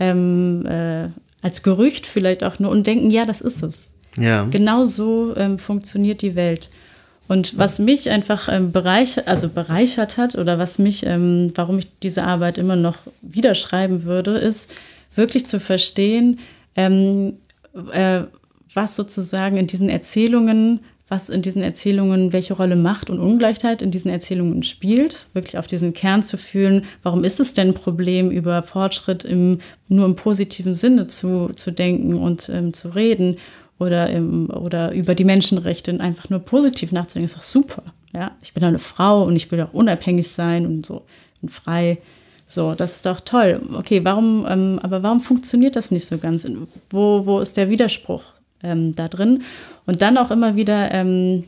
ähm, äh, als Gerücht vielleicht auch nur und denken, ja, das ist es. Ja. Genau so ähm, funktioniert die Welt. Und was mich einfach ähm, bereichert, also bereichert hat oder was mich, ähm, warum ich diese Arbeit immer noch wieder schreiben würde, ist wirklich zu verstehen, ähm, äh, was sozusagen in diesen Erzählungen was in diesen Erzählungen, welche Rolle Macht und Ungleichheit in diesen Erzählungen spielt, wirklich auf diesen Kern zu fühlen, warum ist es denn ein Problem, über Fortschritt im, nur im positiven Sinne zu, zu denken und ähm, zu reden oder, im, oder über die Menschenrechte einfach nur positiv nachzudenken, ist doch super. Ja? Ich bin eine Frau und ich will auch unabhängig sein und so und frei. So, das ist doch toll. Okay, warum, ähm, aber warum funktioniert das nicht so ganz? Wo, wo ist der Widerspruch ähm, da drin? Und dann auch immer wieder, ähm,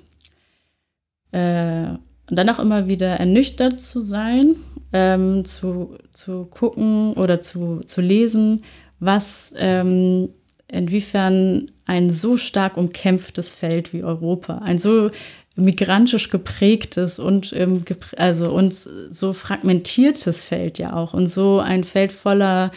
äh, dann auch immer wieder ernüchtert zu sein, ähm, zu, zu gucken oder zu, zu lesen, was ähm, inwiefern ein so stark umkämpftes Feld wie Europa, ein so migrantisch geprägtes und ähm, also und so fragmentiertes Feld ja auch und so ein Feld voller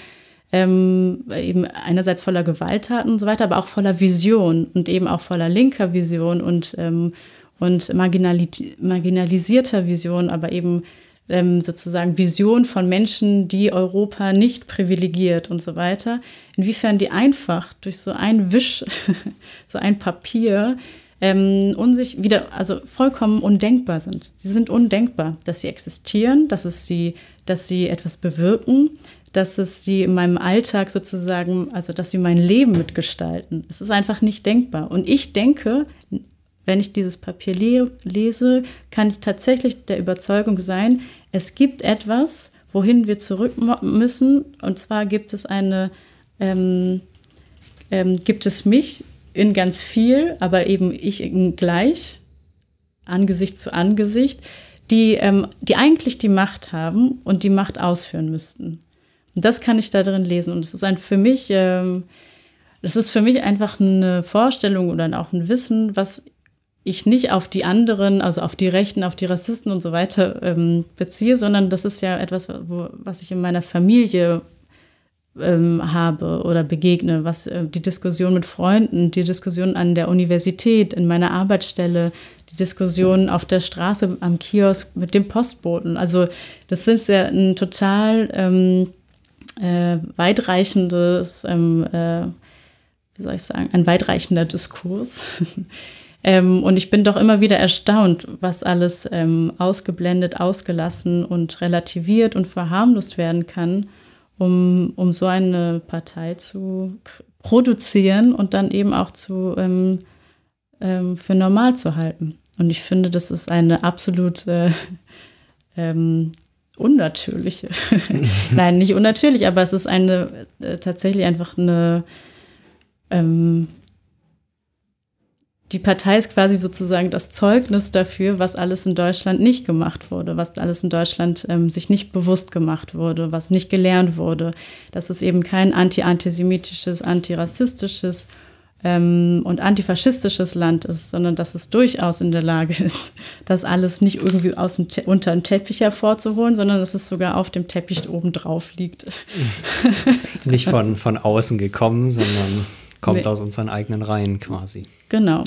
ähm, eben einerseits voller Gewalttaten und so weiter, aber auch voller Vision und eben auch voller linker Vision und, ähm, und marginali marginalisierter Vision, aber eben ähm, sozusagen Vision von Menschen, die Europa nicht privilegiert und so weiter. Inwiefern die einfach durch so ein Wisch, so ein Papier, ähm, unsich wieder, also vollkommen undenkbar sind. Sie sind undenkbar, dass sie existieren, dass es sie, dass sie etwas bewirken, dass es sie in meinem Alltag sozusagen, also dass sie mein Leben mitgestalten. Es ist einfach nicht denkbar. Und ich denke, wenn ich dieses Papier le lese, kann ich tatsächlich der Überzeugung sein, es gibt etwas, wohin wir zurück müssen. Und zwar gibt es eine, ähm, ähm, gibt es mich in ganz viel, aber eben ich gleich, Angesicht zu Angesicht, die, ähm, die eigentlich die Macht haben und die Macht ausführen müssten. Das kann ich da drin lesen. Und es ist ein für mich, ähm, das ist für mich einfach eine Vorstellung oder auch ein Wissen, was ich nicht auf die anderen, also auf die Rechten, auf die Rassisten und so weiter ähm, beziehe, sondern das ist ja etwas, wo, was ich in meiner Familie ähm, habe oder begegne, was äh, die Diskussion mit Freunden, die Diskussion an der Universität, in meiner Arbeitsstelle, die Diskussion auf der Straße, am Kiosk mit dem Postboten. Also das ist ja ein total ähm, äh, weitreichendes, ähm, äh, wie soll ich sagen, ein weitreichender Diskurs. ähm, und ich bin doch immer wieder erstaunt, was alles ähm, ausgeblendet, ausgelassen und relativiert und verharmlost werden kann, um, um so eine Partei zu produzieren und dann eben auch zu, ähm, ähm, für normal zu halten. Und ich finde, das ist eine absolut äh, ähm, unnatürliche. Nein, nicht unnatürlich, aber es ist eine äh, tatsächlich einfach eine. Ähm, die Partei ist quasi sozusagen das Zeugnis dafür, was alles in Deutschland nicht gemacht wurde, was alles in Deutschland ähm, sich nicht bewusst gemacht wurde, was nicht gelernt wurde, dass es eben kein anti-antisemitisches, antirassistisches ähm, und antifaschistisches Land ist, sondern dass es durchaus in der Lage ist, das alles nicht irgendwie aus dem unter dem Teppich hervorzuholen, sondern dass es sogar auf dem Teppich oben drauf liegt. nicht von, von außen gekommen, sondern kommt nee. aus unseren eigenen Reihen quasi. Genau.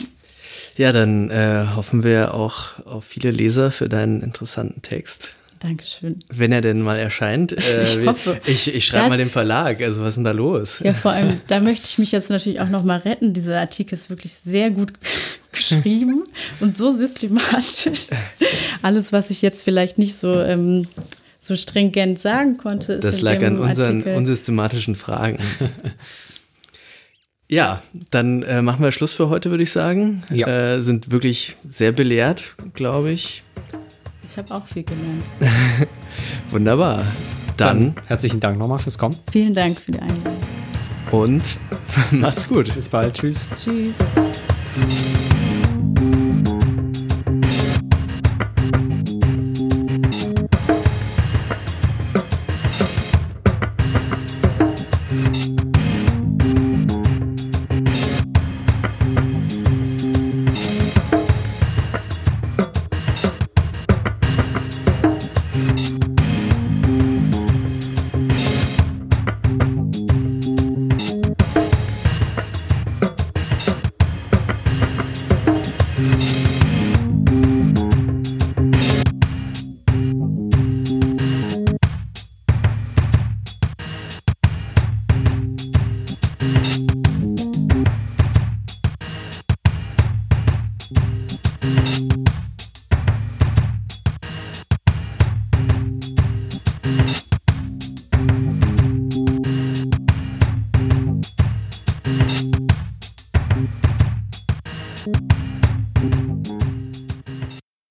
Ja, dann äh, hoffen wir auch auf viele Leser für deinen interessanten Text. Dankeschön. Wenn er denn mal erscheint. Äh, Ich hoffe. Ich, ich schreibe mal dem Verlag. Also was ist denn da los? Ja, vor allem, da möchte ich mich jetzt natürlich auch noch mal retten. Dieser Artikel ist wirklich sehr gut geschrieben und so systematisch. Alles, was ich jetzt vielleicht nicht so, ähm, so stringent sagen konnte, ist Das in lag dem an unseren Artikel. unsystematischen Fragen. ja, dann äh, machen wir Schluss für heute, würde ich sagen. Ja. Äh, sind wirklich sehr belehrt, glaube ich. Ich habe auch viel gelernt. Wunderbar. Dann, herzlichen Dank nochmal fürs Kommen. Vielen Dank für die Einladung. und macht's gut. Bis bald. Tschüss. Tschüss.